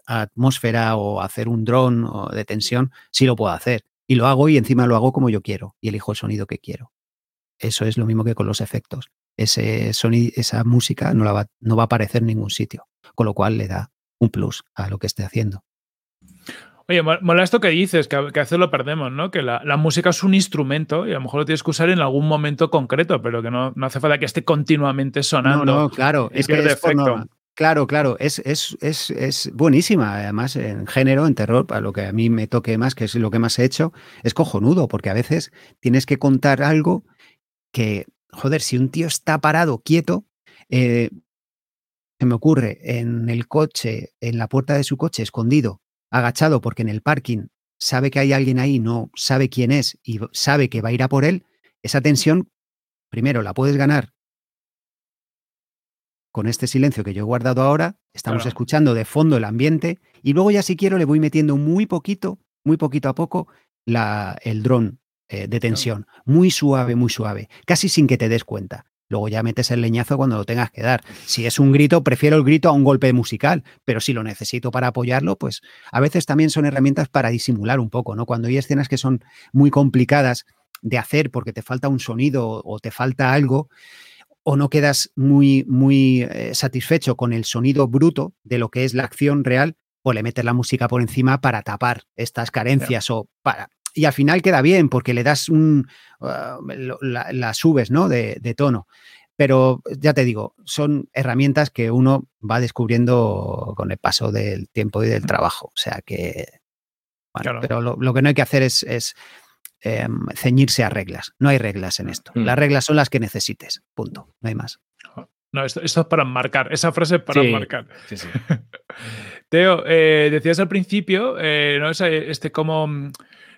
atmósfera, o hacer un dron de tensión, sí lo puedo hacer. Y lo hago y encima lo hago como yo quiero y elijo el sonido que quiero. Eso es lo mismo que con los efectos. Ese sonido, esa música no, va, no va a aparecer en ningún sitio, con lo cual le da un plus a lo que esté haciendo. Oye, mola esto que dices, que a, veces lo perdemos, ¿no? Que la, música es un instrumento y a lo mejor lo tienes que usar en algún momento concreto, pero que no, no hace falta que esté continuamente sonando. No, no claro, es que es Claro, claro, es, es, es, es, buenísima. Además, en género, en terror, para lo que a mí me toque más, que es lo que más he hecho, es cojonudo, porque a veces tienes que contar algo que, joder, si un tío está parado, quieto, eh, se me ocurre en el coche, en la puerta de su coche, escondido, agachado, porque en el parking sabe que hay alguien ahí, no sabe quién es y sabe que va a ir a por él, esa tensión, primero, la puedes ganar con este silencio que yo he guardado ahora, estamos escuchando de fondo el ambiente y luego ya si quiero le voy metiendo muy poquito, muy poquito a poco la, el dron eh, de tensión, muy suave, muy suave, casi sin que te des cuenta. Luego ya metes el leñazo cuando lo tengas que dar. Si es un grito, prefiero el grito a un golpe musical, pero si lo necesito para apoyarlo, pues a veces también son herramientas para disimular un poco, ¿no? Cuando hay escenas que son muy complicadas de hacer porque te falta un sonido o te falta algo, o no quedas muy, muy eh, satisfecho con el sonido bruto de lo que es la acción real, o le metes la música por encima para tapar estas carencias o para... Y al final queda bien porque le das un... Ah, la, subes, ¿no? De, tono. Pero ya te digo, son herramientas que uno va descubriendo con el paso del tiempo y del trabajo. O sea que... Bueno, pero lo, que no hay que hacer es Em, ceñirse a reglas. No hay reglas en esto. Mm. Las reglas son las que necesites. Punto. No hay más. No, esto, es para marcar. Esa frase es para marcar. Teo, eh, decías al principio, eh, ¿no? Este como mm,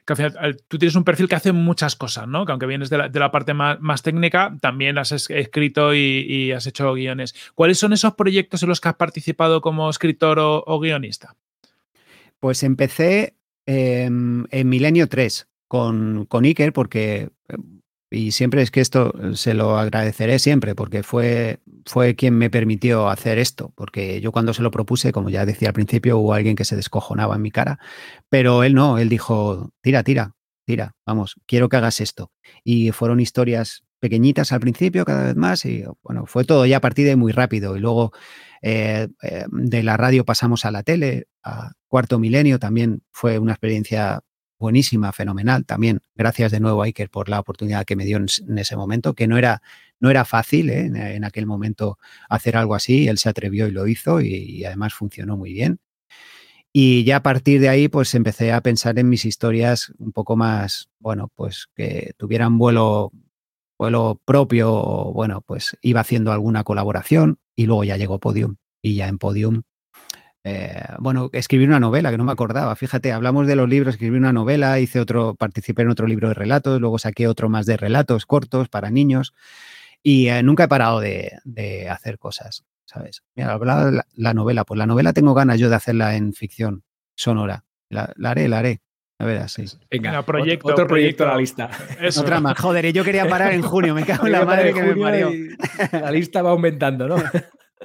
que al final tú tienes un perfil que hace muchas cosas, ¿no? Que aunque vienes de la, parte más, técnica, también has escrito y, has hecho guiones. ¿Cuáles son esos proyectos en los que has participado como escritor o, guionista? Pues empecé en Milenio 3, con, con Iker porque, y siempre es que esto se lo agradeceré siempre, porque fue, fue quien me permitió hacer esto, porque yo cuando se lo propuse, como ya decía al principio, hubo alguien que se descojonaba en mi cara, pero él no, él dijo, tira, tira, tira, vamos, quiero que hagas esto. Y fueron historias pequeñitas al principio, cada vez más, y bueno, fue todo ya a partir de muy rápido. Y luego eh, eh, de la radio pasamos a la tele, a Cuarto Milenio, también fue una experiencia buenísima, fenomenal. También gracias de nuevo a Iker por la oportunidad que me dio en, ese momento, que no era, no era fácil ¿eh? en, aquel momento hacer algo así. Él se atrevió y lo hizo y, además funcionó muy bien. Y ya a partir de ahí, pues empecé a pensar en mis historias un poco más, bueno, pues que tuvieran vuelo, vuelo propio, bueno, pues iba haciendo alguna colaboración y luego ya llegó Podium. Y ya en Podium eh, bueno, escribí una novela que no me acordaba. Fíjate, hablamos de los libros, escribí una novela, hice otro, participé en otro libro de relatos, luego saqué otro más de relatos cortos para niños y eh, nunca he parado de, hacer cosas, ¿sabes? Mira, hablaba de la, novela, pues la novela tengo ganas yo de hacerla en ficción sonora. La, haré, la haré. A ver, así. Venga, proyecto, otro, proyecto, a la lista. Otra más. Joder, yo quería parar en junio, me cago en la madre que me parió. La lista va aumentando, ¿no?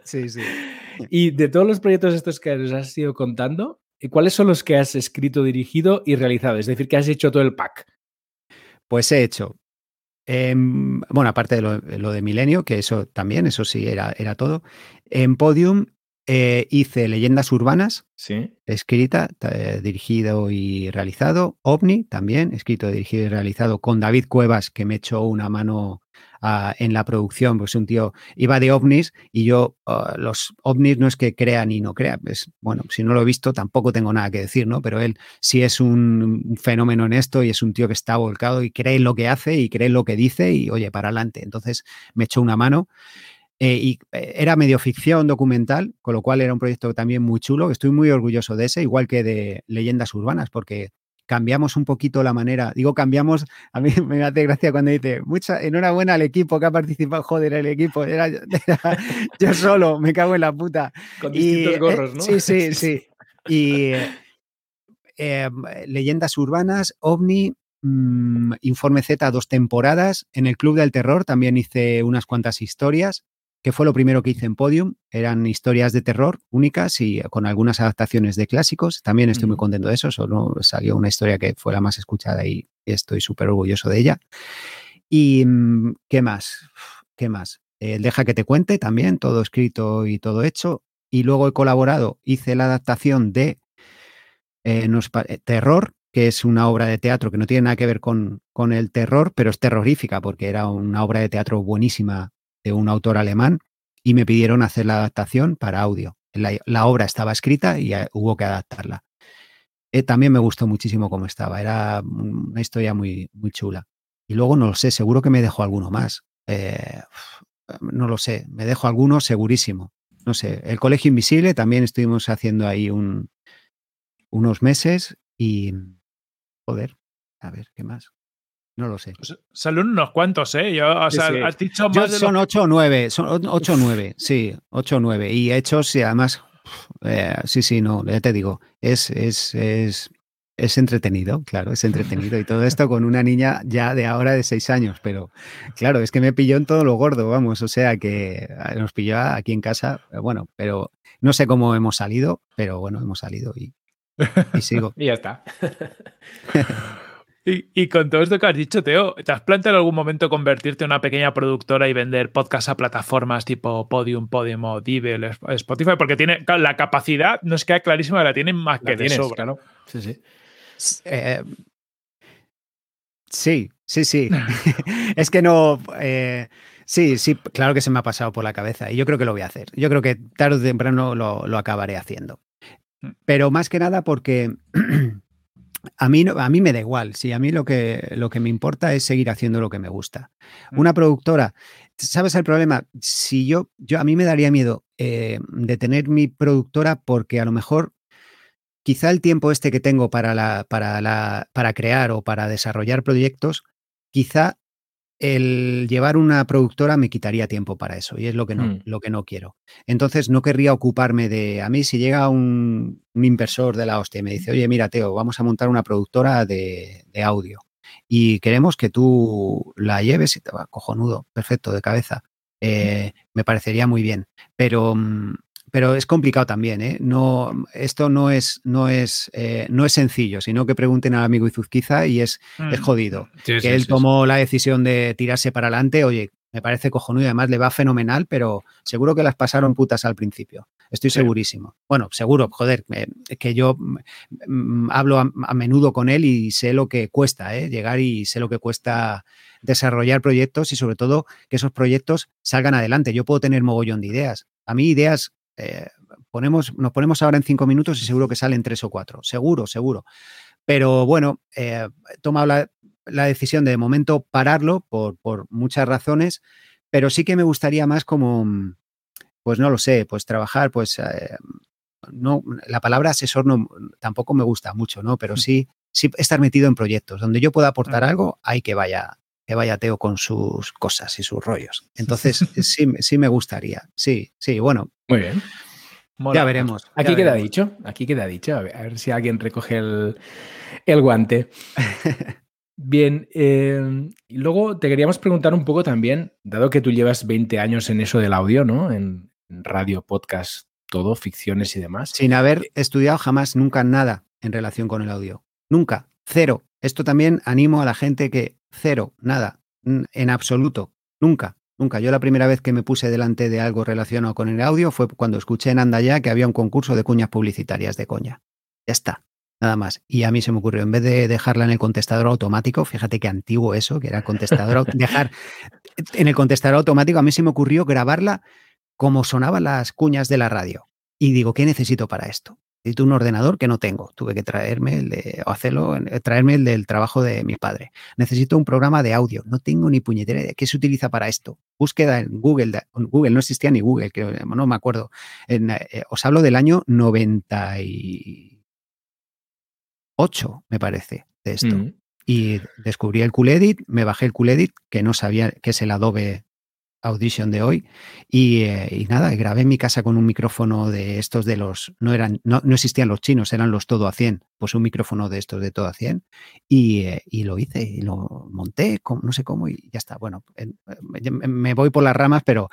sí, sí. Y de todos los proyectos estos que nos has ido contando, ¿cuáles son los que has escrito, dirigido y realizado? Es decir, que has hecho todo el pack. Pues he hecho. Em, bueno, aparte de lo, de Milenio, que eso también, eso sí era, era todo. En Podium eh, hice Leyendas Urbanas, ¿Sí? escrita, eh, dirigido y realizado. OVNI también, escrito, dirigido y realizado con David Cuevas, que me echó una mano en la producción, pues un tío iba de ovnis y yo, ah, los ovnis no es que crean y no crean, es, bueno, si no lo he visto tampoco tengo nada que decir, ¿no? Pero él sí es un, fenómeno en esto y es un tío que está volcado y cree en lo que hace y cree en lo que dice y oye, para adelante. Entonces me echó una mano. Eh, y eh, era medio ficción documental, con lo cual era un proyecto también muy chulo, estoy muy orgulloso de ese, igual que de Leyendas Urbanas, porque cambiamos un poquito la manera. Digo, cambiamos, a mí me hace gracia cuando dice, mucha, enhorabuena al equipo que ha participado, joder, el equipo, era, yo solo, me cago en la puta. Con distintos eh, gorros, ¿no? Sí, sí, sí. Y eh, leyendas urbanas, OVNI, mm, Informe Z, dos temporadas. En el Club del Terror también hice unas cuantas historias que fue lo primero que hice en Podium. Eran historias de terror únicas y con algunas adaptaciones de clásicos. También estoy muy contento de eso. Solo salió una historia que fue la más escuchada y estoy súper orgulloso de ella. ¿Y mm, qué más? ¿Qué más? Deja que te cuente también, todo escrito y todo hecho. Y luego he colaborado, hice la adaptación de eh, eh, Terror, que es una obra de teatro que no tiene nada que ver con, con el terror, pero es terrorífica porque era una obra de teatro buenísima de un autor alemán y me pidieron hacer la adaptación para audio. La, obra estaba escrita y eh, hubo que adaptarla. Eh, también me gustó muchísimo cómo estaba, era una historia muy, muy chula. Y luego no lo sé, seguro que me dejo alguno más. Eh, no lo sé, me dejo alguno segurísimo. No sé, el Colegio Invisible también estuvimos haciendo ahí un, unos meses y, joder, a ver, ¿qué más? No lo sé. Pues, salen unos cuantos, ¿eh? Yo, o sea, has dicho más Son 8 o 9, son 8 o 9, sí, 8 o 9. Y hechos, y además, eh, sí, sí, no, ya te digo, es, es, es, es entretenido, claro, es entretenido. Y todo esto con una niña ya de ahora de 6 años, pero claro, es que me pilló en todo lo gordo, vamos, o sea que ah, nos pilló aquí en casa, bueno, pero no sé cómo hemos salido, pero bueno, hemos salido y, y sigo. y ya está. Y, con todo esto que has dicho, Teo, ¿te has planteado en algún momento convertirte en una pequeña productora y vender podcasts a plataformas tipo Podium, Podimo, Divel, Spotify? Porque tiene la capacidad, no es que clarísima, la tienen más que de sobra. sí. Eh, sí, sí, sí. es que no. Eh, sí, sí, claro que se me ha pasado por la cabeza y yo creo que lo voy a hacer. Yo creo que tarde o temprano lo, lo acabaré haciendo. Mm. Pero más que nada porque a mí, a mí me da igual, sí, a mí lo que, lo que me importa es seguir haciendo lo que me gusta. Mm. Una productora, ¿sabes el problema? Si yo, yo a mí me daría miedo eh, de tener mi productora porque a lo mejor quizá el tiempo este que tengo para, la, para, la, para crear o para desarrollar proyectos, quizá el llevar una productora me quitaría tiempo para eso y es lo que no, mm. lo que no quiero. Entonces no querría ocuparme de, a mí si llega un, inversor de la hostia y me dice, oye, mira, Teo, vamos a montar una productora de, audio y queremos que tú la lleves y te va cojonudo, perfecto, de cabeza. Eh, me parecería muy bien, pero mm, pero es complicado también, ¿eh? No, esto no es, no, es, eh, no es sencillo, sino que pregunten al amigo Izuzquiza y es, es mm. jodido. que él tomó la decisión de tirarse para adelante, oye, me parece cojonudo y además le va fenomenal, pero seguro que las pasaron putas al principio. Estoy segurísimo. Bueno, seguro, joder, eh, que yo mm, mm, hablo a, menudo con él y sé lo que cuesta ¿eh? llegar y sé lo que cuesta desarrollar proyectos y sobre todo que esos proyectos salgan adelante. Yo puedo tener mogollón de ideas. A mí ideas eh, ponemos, nos ponemos ahora en cinco minutos y seguro que salen tres o cuatro. Seguro, seguro. Pero bueno, eh, he tomado la, decisión de, de momento pararlo por, muchas razones, pero sí que me gustaría más como, pues no lo sé, pues trabajar, pues eh, no, la palabra asesor no, tampoco me gusta mucho, ¿no? Pero sí, sí estar metido en proyectos donde yo pueda aportar algo, hay que vaya, que vaya Teo con sus cosas y sus rollos. Entonces, sí, sí me gustaría. Sí, sí, bueno. Muy bien. Ya veremos. Aquí queda dicho, aquí queda dicho. A ver, si alguien recoge el, guante. Bien, eh, y luego te queríamos preguntar un poco también, dado que tú llevas 20 años en eso del audio, ¿no? En, radio, podcast, todo, ficciones y demás. Sin haber estudiado jamás, nunca nada en relación con el audio. Nunca, cero. Esto también animo a la gente que cero, nada, en absoluto, nunca. Nunca. Yo la primera vez que me puse delante de algo relacionado con el audio fue cuando escuché en Andaya que había un concurso de cuñas publicitarias de coña. Ya está, nada más. Y a mí se me ocurrió, en vez de dejarla en el contestador automático, fíjate qué antiguo eso, que era contestador, dejar en el contestador automático, a mí se me ocurrió grabarla como sonaban las cuñas de la radio. Y digo, ¿qué necesito para esto? Necesito un ordenador que no tengo. Tuve que traerme el de, o hacerlo, eh, traerme el del trabajo de mi padre. Necesito un programa de audio. No tengo ni puñetera idea. ¿Qué se utiliza para esto? Búsqueda en Google. Google no existía ni Google, que no me acuerdo. Eh, os hablo del año 90 y 8, me parece, de esto. Mm. Y descubrí el Cool Edit, me bajé el Cool Edit, que no sabía que es el Adobe Audition de hoy. Y, eh, y nada, grabé en mi casa con un micrófono de estos de los. No eran, no, no existían los chinos, eran los todo a 100. Pues un micrófono de estos de todo a 100. Y, eh, y lo hice, y lo monté, com- no sé cómo, y ya está. Bueno, en- eh, me voy por las ramas, pero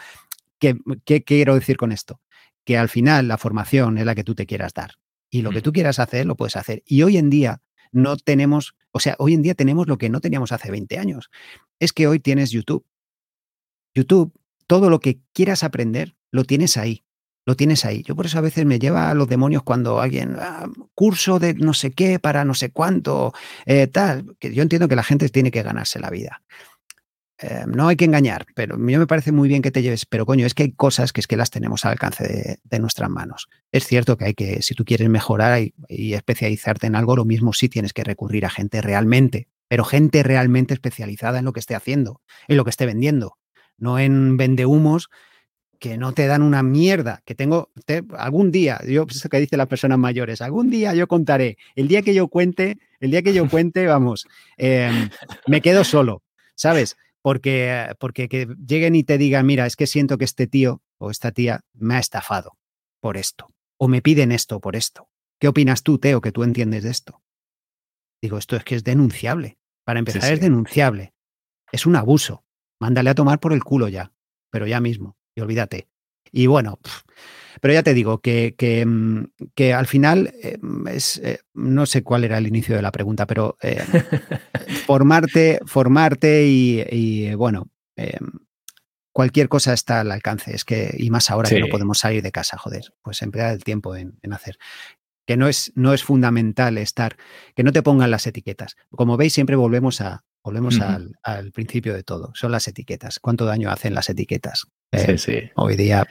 ¿qué, qué quiero decir con esto? Que al final la formación es la que tú te quieras dar. Y lo que Mm. tú quieras hacer, lo puedes hacer. Y hoy en día no tenemos, o sea, hoy en día tenemos lo que no teníamos hace 20 años. Es que hoy tienes YouTube. YouTube, todo lo que quieras aprender, lo tienes ahí. Lo tienes ahí. Yo por eso a veces me lleva a los demonios cuando alguien, "Ah, curso de no sé qué para no sé cuánto, eh, tal, que yo entiendo que la gente tiene que ganarse la vida. Eh, no hay que engañar, pero a mí me parece muy bien que te lleves, pero coño, es que hay cosas que es que las tenemos al alcance de, nuestras manos. Es cierto que hay que, si tú quieres mejorar y, y especializarte en algo, lo mismo sí tienes que recurrir a gente realmente, pero gente realmente especializada en lo que esté haciendo, en lo que esté vendiendo, no en vendehumos que no te dan una mierda, que tengo, te- algún día, yo eso que dicen las personas mayores, algún día yo contaré, el día que yo cuente, el día que yo cuente, vamos, em, me quedo solo, ¿sabes? Porque, porque que lleguen y te digan, mira, es que siento que este tío o esta tía me ha estafado por esto, o me piden esto por esto. ¿Qué opinas tú, Teo, que tú entiendes de esto? Digo, esto es que es denunciable. Para empezar, sí. es denunciable. Es un abuso. Mándale a tomar por el culo ya, pero ya mismo, y olvídate. Y bueno, pero ya te digo que, que, mm, que al final eh, es, eh, no sé cuál era el inicio de la pregunta, pero eh, formarte, formarte y, y, bueno, eh, cualquier cosa está al alcance. Es que, y más ahora que no podemos salir de casa, joder, pues emplear el tiempo en, en hacer. Que no es, no es fundamental estar, que no te pongan las etiquetas. Como veis, siempre volvemos a, volvemos al, al principio de todo. Son las etiquetas. ¿Cuánto daño hacen las etiquetas? Sí, Eh, sí. Hoy día,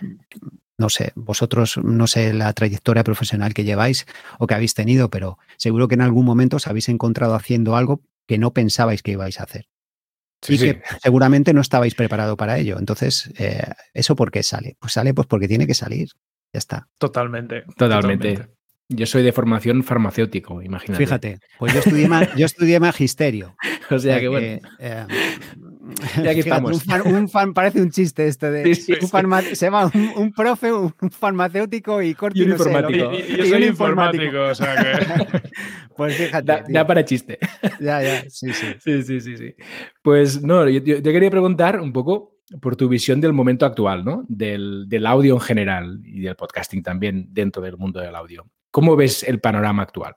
no sé, vosotros, no sé la trayectoria profesional que lleváis o que habéis tenido, pero seguro que en algún momento os habéis encontrado haciendo algo que no pensabais que ibais a hacer Sí, y sí. que seguramente no estabais preparado para ello. Entonces, eh, ¿eso por qué sale? Pues sale pues porque tiene que salir. Ya está. Totalmente. Totalmente. Yo soy de formación farmacéutico, imagínate. Fíjate, pues yo estudié, ma- yo estudié magisterio. O sea que que, bueno. eh, Ya que fíjate, estamos. Un, fan, un fan- parece un chiste este de Sí, sí, un sí. se llama un, un profe, un farmacéutico y corti Y un no sé, lo informático. Y- yo y soy un informático, o sea que. Pues fíjate, Da, para chiste. ya, ya, sí, sí. Sí, sí, sí, sí. Pues no, yo, yo te quería preguntar un poco por tu visión del momento actual, ¿no? Del, del audio en general y del podcasting también dentro del mundo del audio. ¿Cómo ves el panorama actual?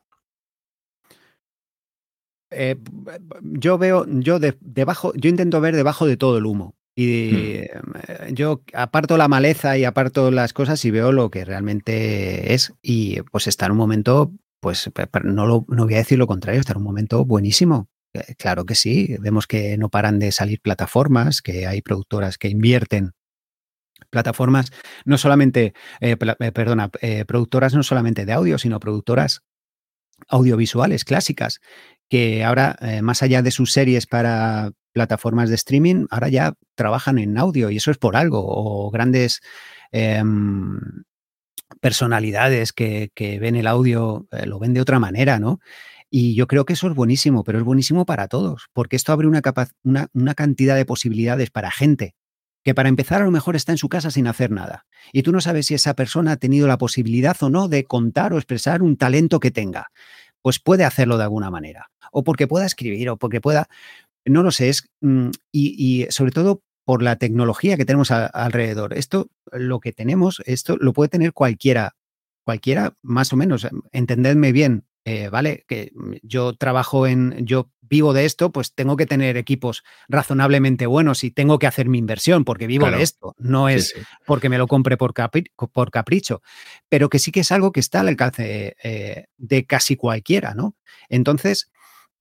Eh, yo veo, yo de- debajo, yo intento ver debajo de todo el humo. Y eh, yo aparto la maleza y aparto las cosas y veo lo que realmente es. Y pues está en un momento, pues no, lo, no voy a decir lo contrario, está en un momento buenísimo. Eh, Claro que sí, vemos que no paran de salir plataformas, que hay productoras que invierten plataformas, no solamente, eh, eh, perdona, eh, productoras no solamente de audio, sino productoras audiovisuales clásicas, que ahora, más allá de sus series para plataformas de streaming, ahora ya trabajan en audio y eso es por algo, o grandes em, personalidades que, que ven el audio, lo ven de otra manera, ¿no? Y yo creo que eso es buenísimo, pero es buenísimo para todos, porque esto abre una, una cantidad de posibilidades para gente que para empezar a lo mejor está en su casa sin hacer nada. Y tú no sabes si esa persona ha tenido la posibilidad o no de contar o expresar un talento que tenga. Pues puede hacerlo de alguna manera. O porque pueda escribir, o porque pueda, no lo sé, es, mm, y, y sobre todo por la tecnología que tenemos alrededor. Esto, lo que tenemos, esto lo puede tener cualquiera, cualquiera más o menos. Entendedme bien, eh, ¿vale? Que yo trabajo en, yo vivo de esto, pues tengo que tener equipos razonablemente buenos y tengo que hacer mi inversión porque vivo Claro. de esto. No es sí. porque me lo compre por, capri- por capricho, pero que sí que es algo que está al alcance eh, de casi cualquiera, ¿no? Entonces,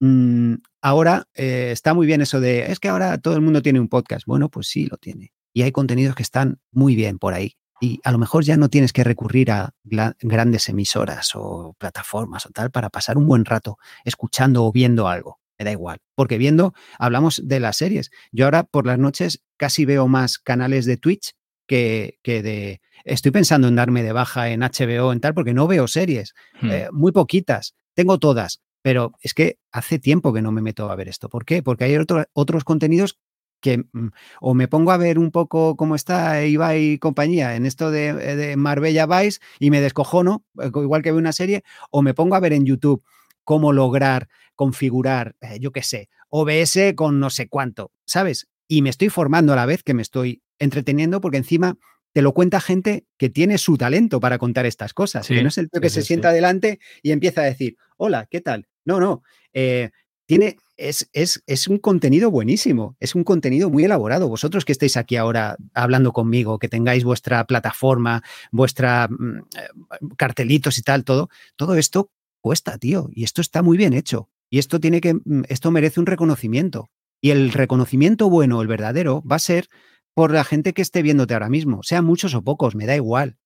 mm, ahora eh, está muy bien eso de, es que ahora todo el mundo tiene un podcast. Bueno, pues sí, lo tiene. Y hay contenidos que están muy bien por ahí. Y a lo mejor ya no tienes que recurrir a grandes emisoras o plataformas o tal para pasar un buen rato escuchando o viendo algo. Me da igual. Porque viendo, hablamos de las series. Yo ahora por las noches casi veo más canales de Twitch que, que de... Estoy pensando en darme de baja en HBO, en tal, porque no veo series. Hmm. Eh, muy poquitas. Tengo todas, pero es que hace tiempo que no me meto a ver esto. ¿Por qué? Porque hay otros contenidos que mm, o me pongo a ver un poco cómo está Ibai y compañía en esto de, de Marbella Vice y me descojono, eh, igual que veo una serie, o me pongo a ver en YouTube cómo lograr configurar, eh, yo qué sé, OBS con no sé cuánto, ¿sabes? Y me estoy formando a la vez que me estoy entreteniendo porque encima te lo cuenta gente que tiene su talento para contar estas cosas, que no es el tío que se sienta adelante y empieza a decir, hola, ¿qué tal? No, no, eh, tiene, es, es, es, un contenido buenísimo, es un contenido muy elaborado. Vosotros que estáis aquí ahora hablando conmigo, que tengáis vuestra plataforma, vuestra mm, eh, cartelitos y tal, todo, todo esto cuesta, tío, y esto está muy bien hecho. Y esto tiene que, mm, esto merece un reconocimiento. Y el reconocimiento bueno, el verdadero, va a ser por la gente que esté viéndote ahora mismo, sean muchos o pocos, me da igual.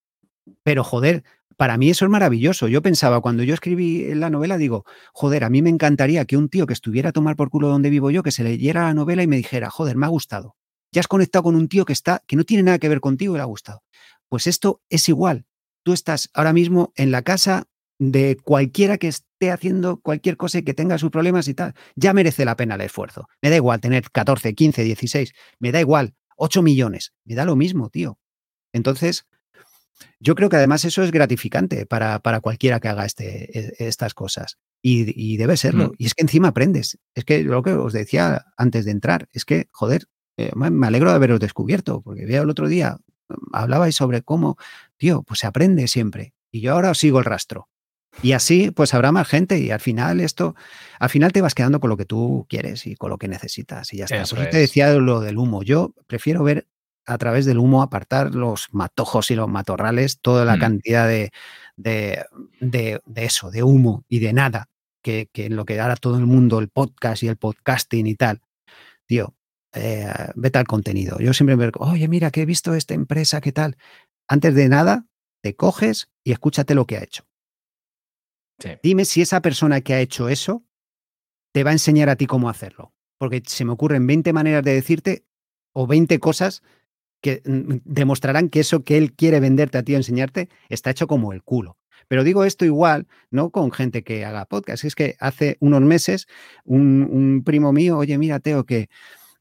Pero joder, para mí eso es maravilloso. Yo pensaba, cuando yo escribí la novela, digo, joder, a mí me encantaría que un tío que estuviera a tomar por culo donde vivo yo, que se leyera la novela y me dijera, joder, me ha gustado. Ya has conectado con un tío que está, que no tiene nada que ver contigo y le ha gustado. Pues esto es igual. Tú estás ahora mismo en la casa de cualquiera que esté haciendo cualquier cosa y que tenga sus problemas y tal. Ya merece la pena el esfuerzo. Me da igual tener 14, 15, 16. Me da igual. 8 millones. Me da lo mismo, tío. Entonces, yo creo que además eso es gratificante para, para cualquiera que haga este, e, estas cosas. Y, debe serlo. Mm. Y es que encima aprendes. Es que lo que os decía antes de entrar, es que, joder, eh, me alegro de haberos descubierto, porque veo el otro día, mm, hablabais sobre cómo, tío, pues se aprende siempre. Y yo ahora sigo el rastro. Y así, pues habrá más gente y al final esto, al final te vas quedando con lo que tú quieres y con lo que necesitas y ya está. Por eso te decía lo del humo. Yo prefiero ver a través del humo, apartar los matojos y los matorrales, toda la mm. cantidad de, de, de, eso, de humo y de nada, que, que en lo que hará todo el mundo, el podcast y el podcasting y tal. Tío, eh, vete al contenido. Yo siempre me oye, mira, que he visto esta empresa, ¿qué tal? Antes de nada, te coges y escúchate lo que ha hecho. Dime si esa persona que ha hecho eso te va a enseñar a ti cómo hacerlo. Porque se me ocurren 20 maneras de decirte o 20 cosas que mm, demostrarán que eso que él quiere venderte a ti o enseñarte está hecho como el culo. Pero digo esto igual, no con gente que haga podcast. Es que hace unos meses un, primo mío, oye, mira, Teo, que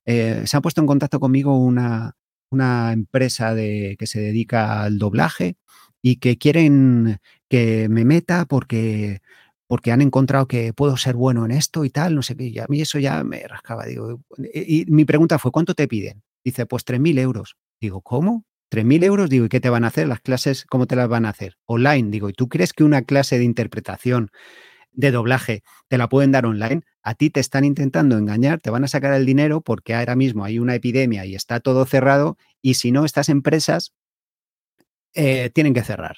eh, se ha puesto en contacto conmigo una, una empresa de, que se dedica al doblaje y que quieren que me meta porque, porque han encontrado que puedo ser bueno en esto y tal, no sé qué. Y a mí eso ya me rascaba. Digo, y, mi pregunta fue, ¿cuánto te piden? Dice, pues 3.000 euros. Digo, ¿cómo? 3.000 euros, digo, ¿y qué te van a hacer? ¿Las clases cómo te las van a hacer? Online, digo, ¿y tú crees que una clase de interpretación, de doblaje, te la pueden dar online? A ti te están intentando engañar, te van a sacar el dinero porque ahora mismo hay una epidemia y está todo cerrado y si no, estas empresas eh, tienen que cerrar.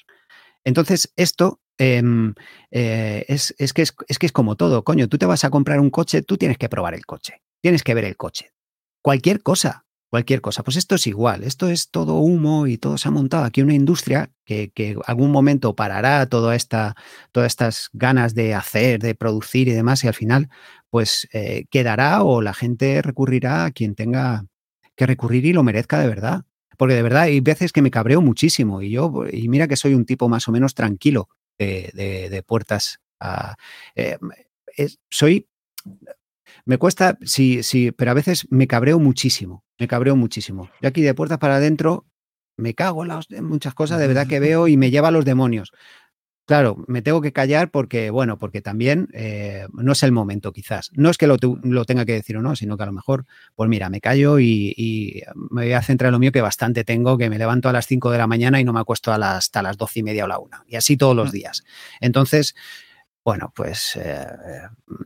Entonces, esto em, eh, es, que es, que es como todo, coño, tú te vas a comprar un coche, tú tienes que probar el coche, tienes que ver el coche. Cualquier cosa, cualquier cosa. Pues esto es igual, esto es todo humo y todo se ha montado aquí una industria que, que algún momento parará toda esta, todas estas ganas de hacer, de producir y demás, y al final, pues eh, quedará o la gente recurrirá a quien tenga que recurrir y lo merezca de verdad. Porque de verdad hay veces que me cabreo muchísimo y yo, y mira que soy un tipo más o menos tranquilo de, puertas a... Eh, soy... Me cuesta, sí, sí, pero a veces me cabreo muchísimo, me cabreo muchísimo. Yo aquí de puertas para adentro me cago en, muchas cosas de verdad que veo y me lleva a los demonios. Claro, me tengo que callar porque, bueno, porque también eh, no es el momento quizás. No es que lo, tenga que decir o no, sino que a lo mejor, pues mira, me callo y, me voy a centrar en lo mío que bastante tengo, que me levanto a las 5 de la mañana y no me acuesto a las, hasta las 12 y media o la una. Y así todos los días. Entonces, bueno, pues eh,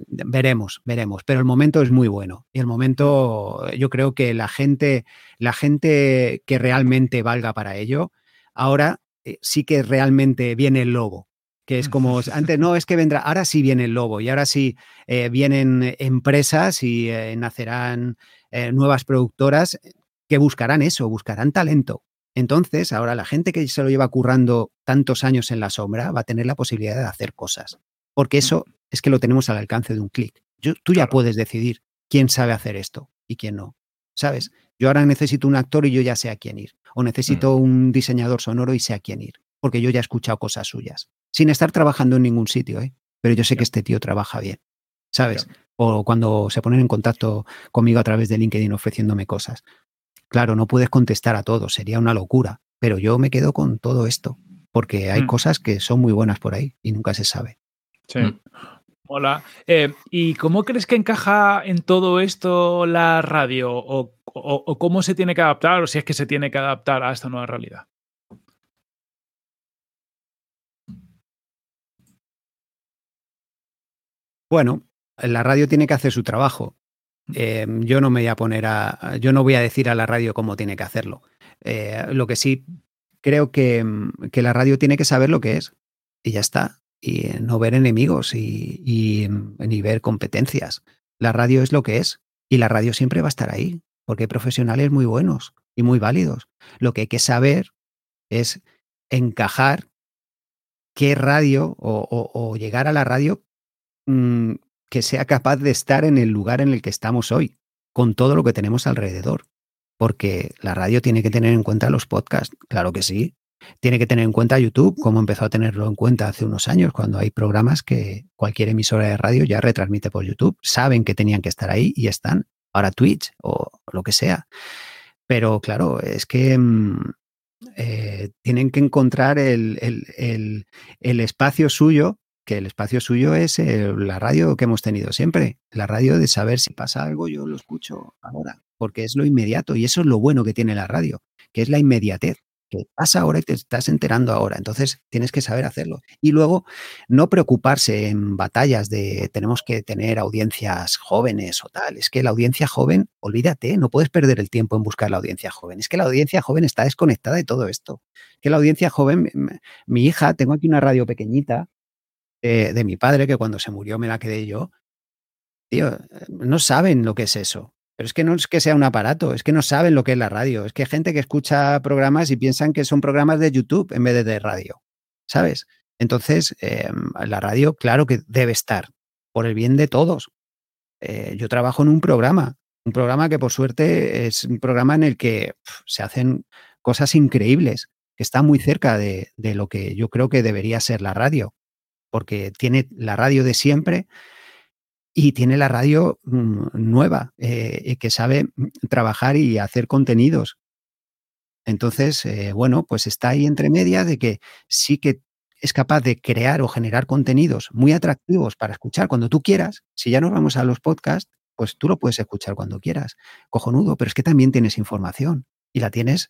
veremos, veremos. Pero el momento es muy bueno. Y el momento, yo creo que la gente, la gente que realmente valga para ello, ahora eh, sí que realmente viene el lobo que es como antes, no, es que vendrá, ahora sí viene el lobo y ahora sí eh, vienen empresas y eh, nacerán eh, nuevas productoras que buscarán eso, buscarán talento. Entonces, ahora la gente que se lo lleva currando tantos años en la sombra va a tener la posibilidad de hacer cosas, porque eso es que lo tenemos al alcance de un clic. Tú ya puedes decidir quién sabe hacer esto y quién no. ¿Sabes? Yo ahora necesito un actor y yo ya sé a quién ir. O necesito mm. un diseñador sonoro y sé a quién ir, porque yo ya he escuchado cosas suyas sin estar trabajando en ningún sitio. ¿eh? pero yo sé que este tío trabaja bien, ¿sabes? O cuando se ponen en contacto conmigo a través de LinkedIn ofreciéndome cosas. Claro, no puedes contestar a todo, sería una locura, pero yo me quedo con todo esto, porque hay Mm. cosas que son muy buenas por ahí y nunca se sabe. Sí. Mm. Hola. Eh, ¿Y cómo crees que encaja en todo esto la radio? O, o- o cómo se tiene que adaptar? ¿O si es que se tiene que adaptar a esta nueva realidad? Bueno, la radio tiene que hacer su trabajo. Eh, yo no me voy a poner a. Yo no voy a decir a la radio cómo tiene que hacerlo. Eh, lo que sí creo que, mm, que la radio tiene que saber lo que es. Y ya está. Y eh, no ver enemigos y, mm, ni ver competencias. La radio es lo que es. Y la radio siempre va a estar ahí. Porque hay profesionales muy buenos y muy válidos. Lo que hay que saber es encajar qué radio o llegar a la radio mm, que sea capaz de estar en el lugar en el que estamos hoy, con todo lo que tenemos alrededor. Porque la radio tiene que tener en cuenta los podcasts, claro que sí. Tiene que tener en cuenta YouTube, como empezó a tenerlo en cuenta hace unos años, cuando hay programas que cualquier emisora de radio ya retransmite por YouTube. Saben que tenían que estar ahí y están. Ahora Twitch o lo que sea. Pero claro, es que mm, eh, tienen que encontrar el, espacio suyo, que el espacio suyo es eh, la radio que hemos tenido siempre, la radio de saber si pasa algo, yo lo escucho ahora, porque es lo inmediato y eso es lo bueno que tiene la radio, que es la inmediatez, que pasa ahora y te estás enterando ahora, entonces tienes que saber hacerlo. Y luego no preocuparse en batallas de tenemos que tener audiencias jóvenes o tal, es que la audiencia joven, olvídate, no puedes perder el tiempo en buscar la audiencia joven, es que la audiencia joven está desconectada de todo esto, que la audiencia joven, mi hija, tengo aquí una radio pequeñita eh, de mi padre, que cuando se murió me la quedé yo. Tío, eh, no saben lo que es eso. Pero es que no es que sea un aparato, es que no saben lo que es la radio. Es que hay gente que escucha programas y piensan que son programas de YouTube en vez de de radio. ¿Sabes? Entonces, eh, la radio, claro que debe estar, por el bien de todos. Eh, yo trabajo en un programa, un programa que por suerte es un programa en el que se hacen cosas increíbles, que está muy cerca de, de lo que yo creo que debería ser la radio, porque tiene la radio de siempre y tiene la radio mm, nueva, eh, y que sabe mm, trabajar y hacer contenidos. Entonces, eh, bueno, pues está ahí entre medias de que sí que es capaz de crear o generar contenidos muy atractivos para escuchar cuando tú quieras. Si ya nos vamos a los podcasts, pues tú lo puedes escuchar cuando quieras. Cojonudo, pero es que también tienes información y la tienes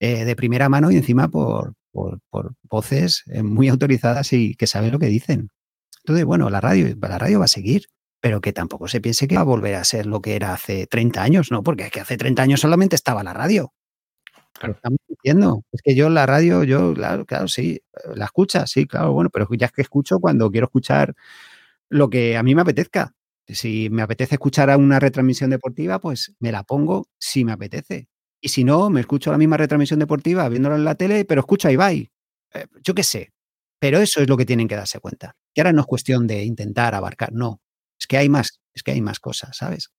eh, de primera mano y encima por, por, por voces eh, muy autorizadas y que saben lo que dicen. Entonces, bueno, la radio, la radio va a seguir, pero que tampoco se piense que va a volver a ser lo que era hace 30 años, ¿no? Porque es que hace 30 años solamente estaba la radio. Lo estamos diciendo. Es que yo la radio, yo, claro, claro, sí, la escucha, sí, claro, bueno, pero ya es que escucho cuando quiero escuchar lo que a mí me apetezca. Si me apetece escuchar a una retransmisión deportiva, pues me la pongo si me apetece. Y si no, me escucho la misma retransmisión deportiva viéndola en la tele, pero escucho a Ibai. Eh, yo qué sé. Pero eso es lo que tienen que darse cuenta. Que ahora no es cuestión de intentar abarcar, no. Es que hay más, es que hay más cosas, ¿sabes?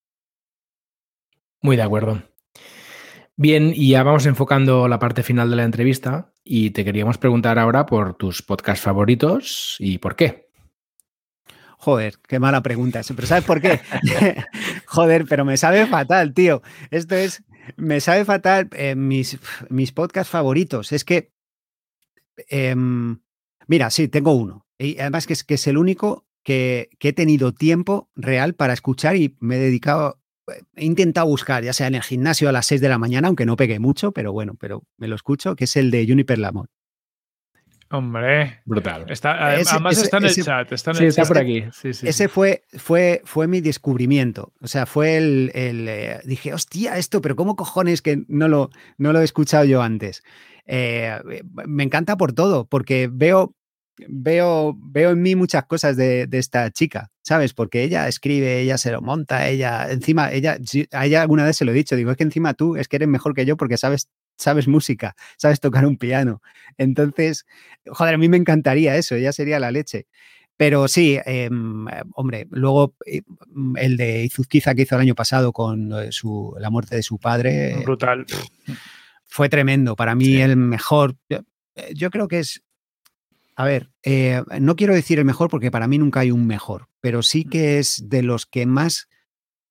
Muy de acuerdo. Bien, y ya vamos enfocando la parte final de la entrevista y te queríamos preguntar ahora por tus podcasts favoritos y por qué. Joder, qué mala pregunta. Pero ¿sabes por qué? Joder, pero me sabe fatal, tío. Esto es, me sabe fatal eh, mis, mis podcasts favoritos. Es que, em, mira, sí, tengo uno. Y además que es, que es el único que, que he tenido tiempo real para escuchar y me he dedicado, he intentado buscar, ya sea en el gimnasio a las 6 de la mañana, aunque no pegue mucho, pero bueno, pero me lo escucho, que es el de Juniper Lamont. Hombre, Brutal. está, Ese- además ese- está en el ese- chat. Está en Sí, el está chat. por aquí. Sí, sí, Ese sí. fue, fue, fue mi descubrimiento. O sea, fue el. el, eh, dije, hostia, esto, pero ¿cómo cojones que no lo, no lo he escuchado yo antes? Eh, me encanta por todo, porque veo, veo, veo en mí muchas cosas de, de esta chica, ¿sabes? Porque ella escribe, ella se lo monta, ella, encima, ella, a ella alguna vez se lo he dicho, digo, es que encima tú es que eres mejor que yo porque sabes, sabes música, sabes tocar un piano. Entonces, joder, a mí me encantaría eso, ella sería la leche. Pero sí, eh, hombre, luego eh, el de Izuzquiza que hizo el año pasado con eh, su, la muerte de su padre, Brutal. fue tremendo. Para mí Sí. el mejor. Yo, yo creo que es. A ver, eh, no quiero decir el mejor porque para mí nunca hay un mejor, pero sí que es de los que más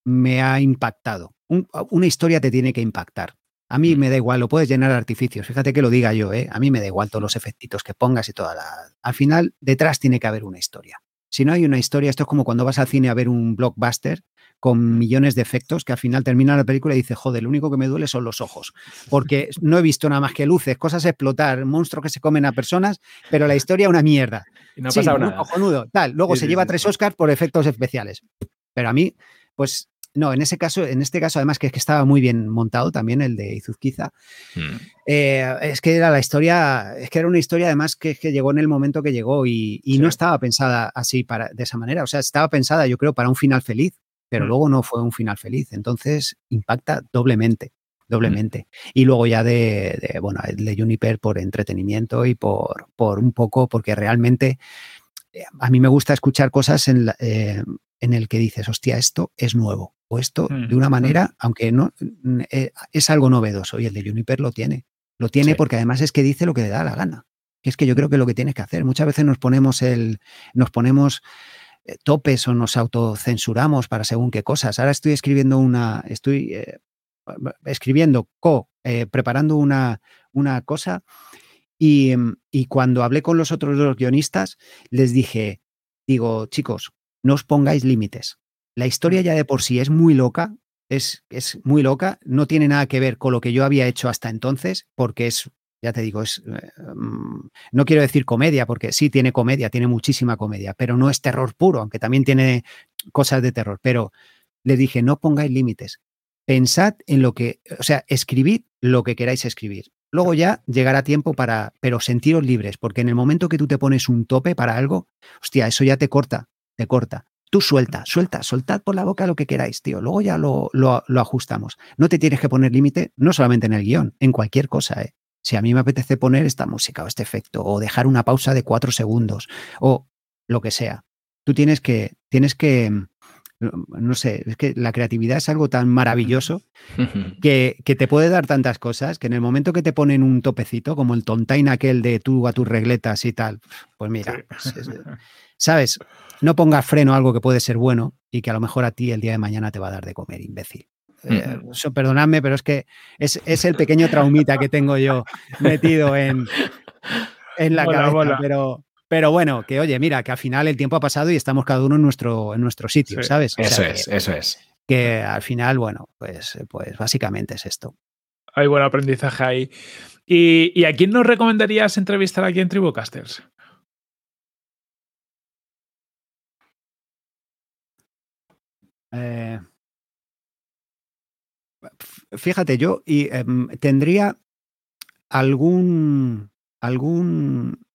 me ha impactado. Un- una historia te tiene que impactar. A mí Mm. me da igual, lo puedes llenar de artificios. Fíjate que lo diga yo, ¿eh? A mí me da igual todos los efectitos que pongas y toda la. Al final, detrás tiene que haber una historia. Si no hay una historia, esto es como cuando vas al cine a ver un blockbuster con millones de efectos que al final termina la película y dices, joder, lo único que me duele son los ojos. Porque no he visto nada más que luces, cosas explotar, monstruos que se comen a personas, pero la historia una mierda. Y no ha Sí, pasado nada. Cojonudo, tal. Luego Sí, se sí, lleva tres. Oscars por efectos especiales. Pero a mí, pues no, en ese caso, en este caso, además que es que estaba muy bien montado también el de Izuzquiza. Mm. Eh, es que era la historia, es que era una historia además que, que llegó en el momento que llegó y, y Sí. no estaba pensada así para, de esa manera. O sea, estaba pensada, yo creo, para un final feliz, pero Mm. luego no fue un final feliz. Entonces impacta doblemente, doblemente. Y luego ya de, de, bueno, de Juniper por entretenimiento y por, por un poco, porque realmente eh, a mí me gusta escuchar cosas en, la- eh, en el que dices, hostia, esto es nuevo. O esto Mm, de una mm. manera, aunque no mm, eh, es algo novedoso. Y el de Juniper lo tiene. Lo tiene Sí. porque además es que dice lo que le da la gana. Que es que yo creo que lo que tienes que hacer. Muchas veces nos ponemos el. nos ponemos topes o nos autocensuramos para según qué cosas. Ahora estoy escribiendo una. estoy eh, escribiendo, co, eh, preparando una, una cosa. Y, mm, y cuando hablé con los otros dos guionistas, les dije, digo, chicos, no os pongáis límites. La historia ya de por sí es muy loca, es, es muy loca, no tiene nada que ver con lo que yo había hecho hasta entonces, porque es, ya te digo, es, eh, mm, no quiero decir comedia, porque sí tiene comedia, tiene muchísima comedia, pero no es terror puro, aunque también tiene cosas de terror. Pero le dije, no pongáis límites. Pensad en lo que, o sea, escribid lo que queráis escribir. Luego ya llegará tiempo para, pero sentiros libres, porque en el momento que tú te pones un tope para algo, hostia, eso ya te corta, te corta. Tú suelta, suelta, soltad por la boca lo que queráis, tío. Luego ya lo, lo, lo ajustamos. No te tienes que poner límite, no solamente en el guion, en cualquier cosa, ¿eh? Si a mí me apetece poner esta música o este efecto, o dejar una pausa de cuatro segundos, o lo que sea. Tú tienes que, tienes que, no sé, es que la creatividad es algo tan maravilloso que, que, te puede dar tantas cosas que en el momento que te ponen un topecito, como el tontain aquel de tú a tus regletas y tal, pues mira, sí. pues es, ¿sabes? No pongas freno a algo que puede ser bueno y que a lo mejor a ti el día de mañana te va a dar de comer, imbécil. Eh, so, perdonadme, pero es que es, es, el pequeño traumita que tengo yo metido en, en la bola, cabeza. Bola. Pero, pero bueno, que oye, mira, que al final el tiempo ha pasado y estamos cada uno en nuestro, en nuestro sitio, sí. ¿sabes? O eso sea, es, que, eso es. Que al final, bueno, pues, pues básicamente es esto. Hay buen aprendizaje ahí. ¿Y, ¿Y, a quién nos recomendarías entrevistar aquí en Tribucasters? Eh, fíjate, yo y, eh, tendría algún, algún,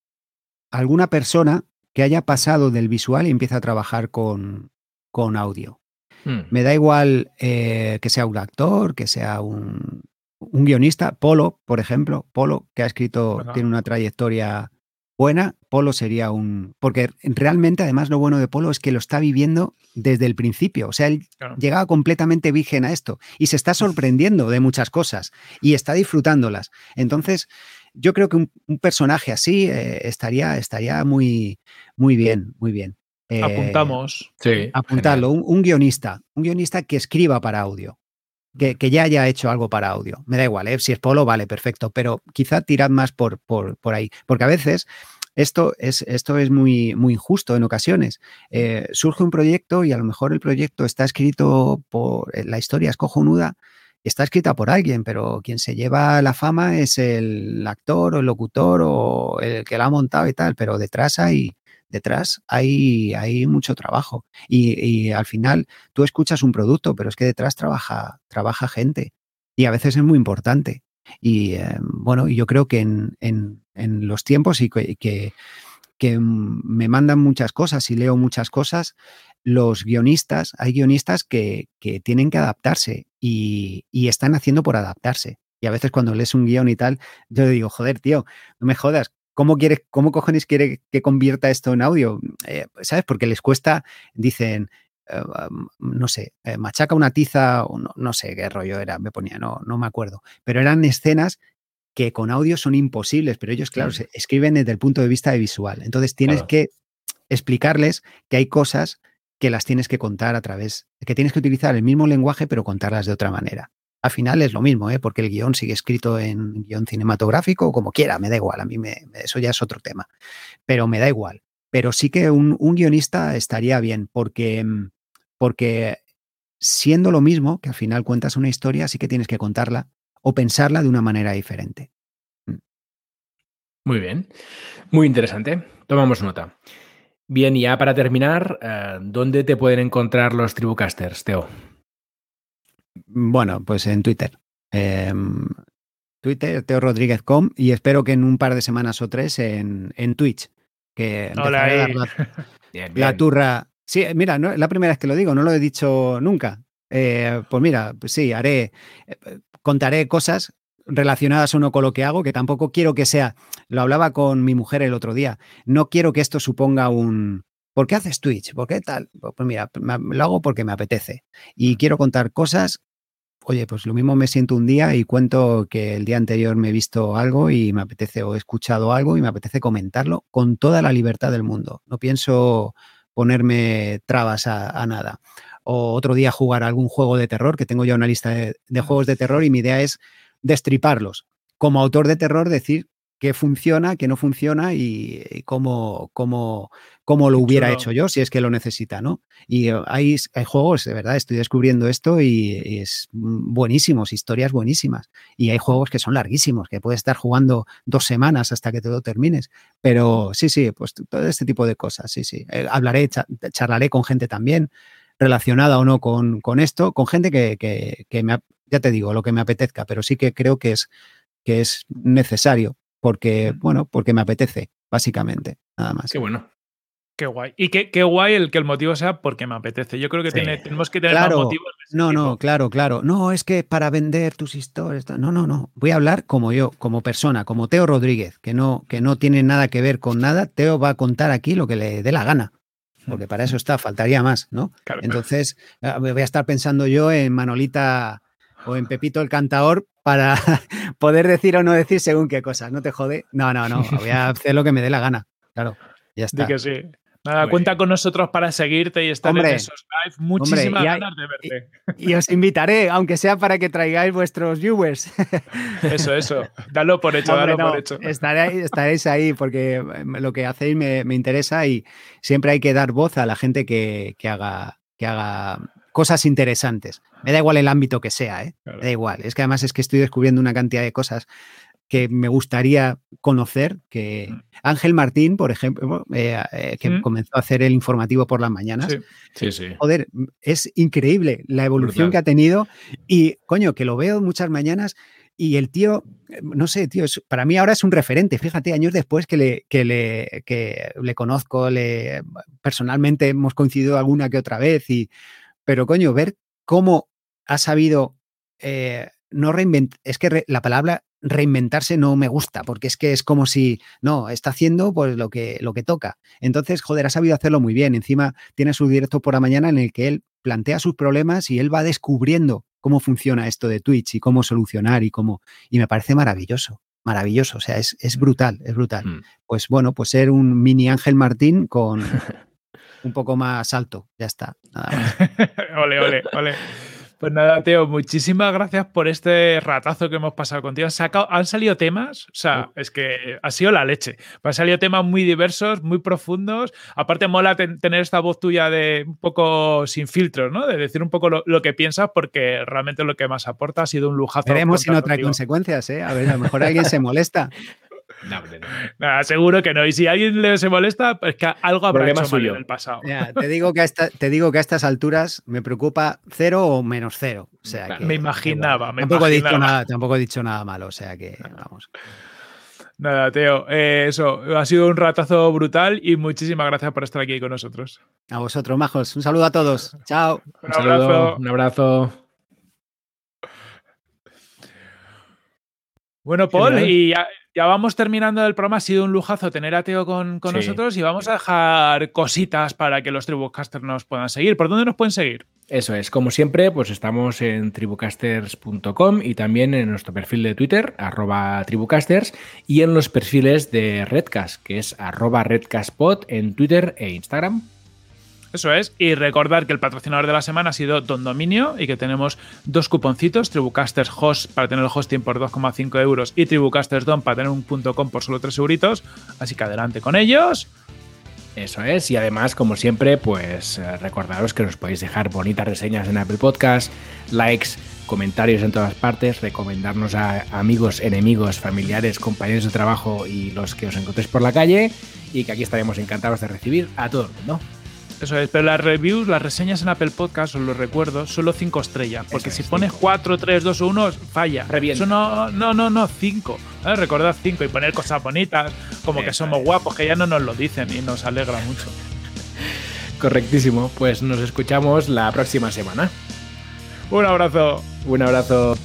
alguna persona que haya pasado del visual y empieza a trabajar con, con audio. Hmm. Me da igual eh, que sea un actor, que sea un, un, guionista. Polo, por ejemplo, Polo, que ha escrito, tiene una trayectoria buena. Polo sería un. Porque realmente, además, lo bueno de Polo es que lo está viviendo desde el principio. O sea, él claro. llegaba completamente virgen a esto y se está sorprendiendo de muchas cosas y está disfrutándolas. Entonces, yo creo que un, un personaje así eh, estaría, estaría muy, muy bien, muy bien. Eh, Apuntamos. Sí, apuntarlo. Un, un, guionista, un guionista que escriba para audio. Que, que, ya haya hecho algo para audio. Me da igual, ¿eh? si es polo, vale, perfecto, pero quizá tirad más por, por, por ahí, porque a veces esto es, esto es muy, muy injusto en ocasiones. Eh, surge un proyecto y a lo mejor el proyecto está escrito por, eh, la historia es cojonuda, está escrita por alguien, pero quien se lleva la fama es el actor o el locutor o el que la ha montado y tal, pero detrás hay, detrás hay, hay mucho trabajo. Y, y, al final tú escuchas un producto, pero es que detrás trabaja, trabaja gente. Y a veces es muy importante. Y eh, bueno, yo creo que en, en, los tiempos y que, que, me mandan muchas cosas y leo muchas cosas, los guionistas, hay guionistas que, que tienen que adaptarse y, y, están haciendo por adaptarse. Y a veces cuando lees un guion y tal, yo digo, joder, tío, no me jodas, ¿Cómo, ¿Cómo cojones quiere que convierta esto en audio? Eh, ¿Sabes? Porque les cuesta, dicen, no sé, eh, machaca una tiza, o no, no, sé qué rollo era, me ponía, no, no me acuerdo. Pero eran escenas que con audio son imposibles, pero ellos, claro, se escriben desde el punto de vista de visual. Entonces tienes Claro. que explicarles que hay cosas que las tienes que contar a través, que tienes que utilizar el mismo lenguaje, pero contarlas de otra manera. Al final es lo mismo, ¿eh? porque el guion sigue escrito en guion cinematográfico o como quiera, me da igual, a mí me, eso ya es otro tema, pero me da igual. Pero sí que un, un guionista estaría bien, porque, mm, porque siendo lo mismo, que al final cuentas una historia, sí que tienes que contarla o pensarla de una manera diferente. Muy bien. Muy interesante. Tomamos nota. Bien, y ya para terminar, eh, ¿dónde te pueden encontrar los Tribucasters, Teo? Bueno, pues en Twitter. Em, Twitter, Teo Rodríguez com, y espero que en un par de semanas o tres en, en Twitch. Que Hola, dar la, Bien, la bien. turra. Sí, mira, no, es la primera vez que lo digo, no lo he dicho nunca. Eh, pues mira, pues sí, haré, eh, contaré cosas relacionadas uno con lo que hago, que tampoco quiero que sea, lo hablaba con mi mujer el otro día, no quiero que esto suponga un, ¿por qué haces Twitch? ¿Por qué tal? Pues mira, lo hago porque me apetece y quiero contar cosas. Oye, pues lo mismo me siento un día y cuento que el día anterior me he visto algo y me apetece o he escuchado algo y me apetece comentarlo con toda la libertad del mundo. No pienso ponerme trabas a, a nada. O otro día jugar a algún juego de terror, que tengo ya una lista de, de juegos de terror y mi idea es destriparlos. Como autor de terror, decir qué funciona, qué no funciona y, y cómo, cómo, cómo lo hubiera chulo. hecho yo si es que lo necesita, ¿no? Y eh, hay, hay juegos, de verdad, estoy descubriendo esto y, y es buenísimos, historias buenísimas. Y hay juegos que son larguísimos, que puedes estar jugando dos semanas hasta que te lo termines. Pero sí, sí, pues todo este tipo de cosas, sí, sí. Eh, hablaré, cha- charlaré con gente también relacionada o no con, con esto, con gente que, que- que me, ya te digo, lo que me apetezca, pero sí que creo que es, que es necesario, porque, bueno, porque me apetece, básicamente, nada más. Qué bueno. Qué guay. Y qué, qué guay el que el motivo sea porque me apetece. Yo creo que Sí. tiene- tenemos que tener Claro. más motivos. No, tipo. no, claro, claro. No, es que para vender tus historias. No, no, no. Voy a hablar como yo, como persona, como Teo Rodríguez, que no, que no tiene nada que ver con nada. Teo va a contar aquí lo que le dé la gana. Porque para eso está, faltaría más, ¿no? Claro. Entonces, ah, me voy a estar pensando yo en Manolita o en Pepito el Cantaor para poder decir o no decir según qué cosas. No te jode. No, no, no. Voy a hacer lo que me dé la gana. Claro, ya Di está. que sí. Nada, Muy cuenta bien. con nosotros para seguirte y estar Hombre, en esos live. Muchísimas hay- ganas de verte. Y os invitaré, aunque sea para que traigáis vuestros viewers. Eso, eso. Dalo por hecho, Hombre, dalo no, por hecho. Estaréis, estaréis ahí porque eh, lo que hacéis me, me interesa y siempre hay que dar voz a la gente que, que haga, que haga cosas interesantes. Me da igual el ámbito que sea, ¿eh? Claro. Me da igual. Es que además es que estoy descubriendo una cantidad de cosas que me gustaría conocer, que Mm. Ángel Martín, por ejemplo, eh, eh, que Mm. comenzó a hacer el informativo por las mañanas, Sí. Sí, sí. joder, es increíble la evolución Brutal. que ha tenido y, coño, que lo veo muchas mañanas y el tío, no sé, tío, es- para mí ahora es un referente. Fíjate, años después que le, que le, que le conozco, le, personalmente hemos coincidido alguna que otra vez, y, pero coño, ver cómo ha sabido eh, no reinventar, es que re- la palabra reinventarse no me gusta, porque es que es como si, no, está haciendo pues lo que, lo que toca. Entonces, joder, ha sabido hacerlo muy bien. Encima tiene su directo por la mañana en el que él plantea sus problemas y él va descubriendo cómo funciona esto de Twitch y cómo solucionar y cómo... Y me parece maravilloso, maravilloso. O sea, es, es brutal, es brutal. Mm. Pues bueno, pues ser un mini Ángel Martín con un poco más alto. Ya está. Nada más. ole, ole, ole. Pues nada, Teo, muchísimas gracias por este ratazo que hemos pasado contigo. Han, sacado- han salido temas, o sea, es que ha sido la leche. Han salido temas muy diversos, muy profundos. Aparte, mola ten- tener esta voz tuya de un poco sin filtros, ¿no? De decir un poco lo, lo que piensas, porque realmente lo que más aporta ha sido un lujazo. Veremos si no trae contigo. consecuencias, ¿eh? A ver, a lo mejor alguien se molesta. No, hombre, no. Nada, seguro que no. Y si alguien le se molesta, pues que algo habrá Problema hecho mal en el pasado. Ya, te, digo que a esta- te digo que a estas alturas me preocupa cero o menos cero. O sea Claro. que, Me imaginaba, me tampoco, He dicho nada, tampoco he dicho nada malo. O sea que, vamos. Nada, Teo, eh, eso, ha sido un ratazo brutal y muchísimas gracias por estar aquí con nosotros. A vosotros, majos. Un saludo a todos. Chao. Un Un saludo, abrazo. un abrazo. Bueno, Paul, y ya, ya vamos terminando el programa. Ha sido un lujazo tener a Teo con, con Sí. nosotros y vamos a dejar cositas para que los Tribucasters nos puedan seguir. ¿Por dónde nos pueden seguir? Eso es, como siempre, pues estamos en tribucasters.com y también en nuestro perfil de Twitter, arroba tribucasters, y en los perfiles de Redcast, que es arroba redcastpod en Twitter e Instagram. Eso es. Y recordar que el patrocinador de la semana ha sido Don Dominio y que tenemos dos cuponcitos, Tribucasters Host para tener el hosting por 2,5 euros y Tribucasters Don para tener un punto .com por solo 3 euritos. Así que adelante con ellos. Eso es, y además, como siempre, pues eh, recordaros que nos podéis dejar bonitas reseñas en Apple Podcast, likes, comentarios en todas partes, recomendarnos a amigos, enemigos, familiares, compañeros de trabajo y los que os encontréis por la calle, y que aquí estaremos encantados de recibir a todo el mundo. Eso es, pero las reviews, las reseñas en Apple Podcast, os lo recuerdo, solo 5 estrellas. Porque si pones 4, 3, 2 1, falla. Revienta. Eso no, no, no, no, 5. ¿eh? Recordad 5 y poner cosas bonitas, como que somos guapos, que ya no nos lo dicen y nos alegra mucho. Correctísimo, pues nos escuchamos la próxima semana. Un abrazo. Un abrazo.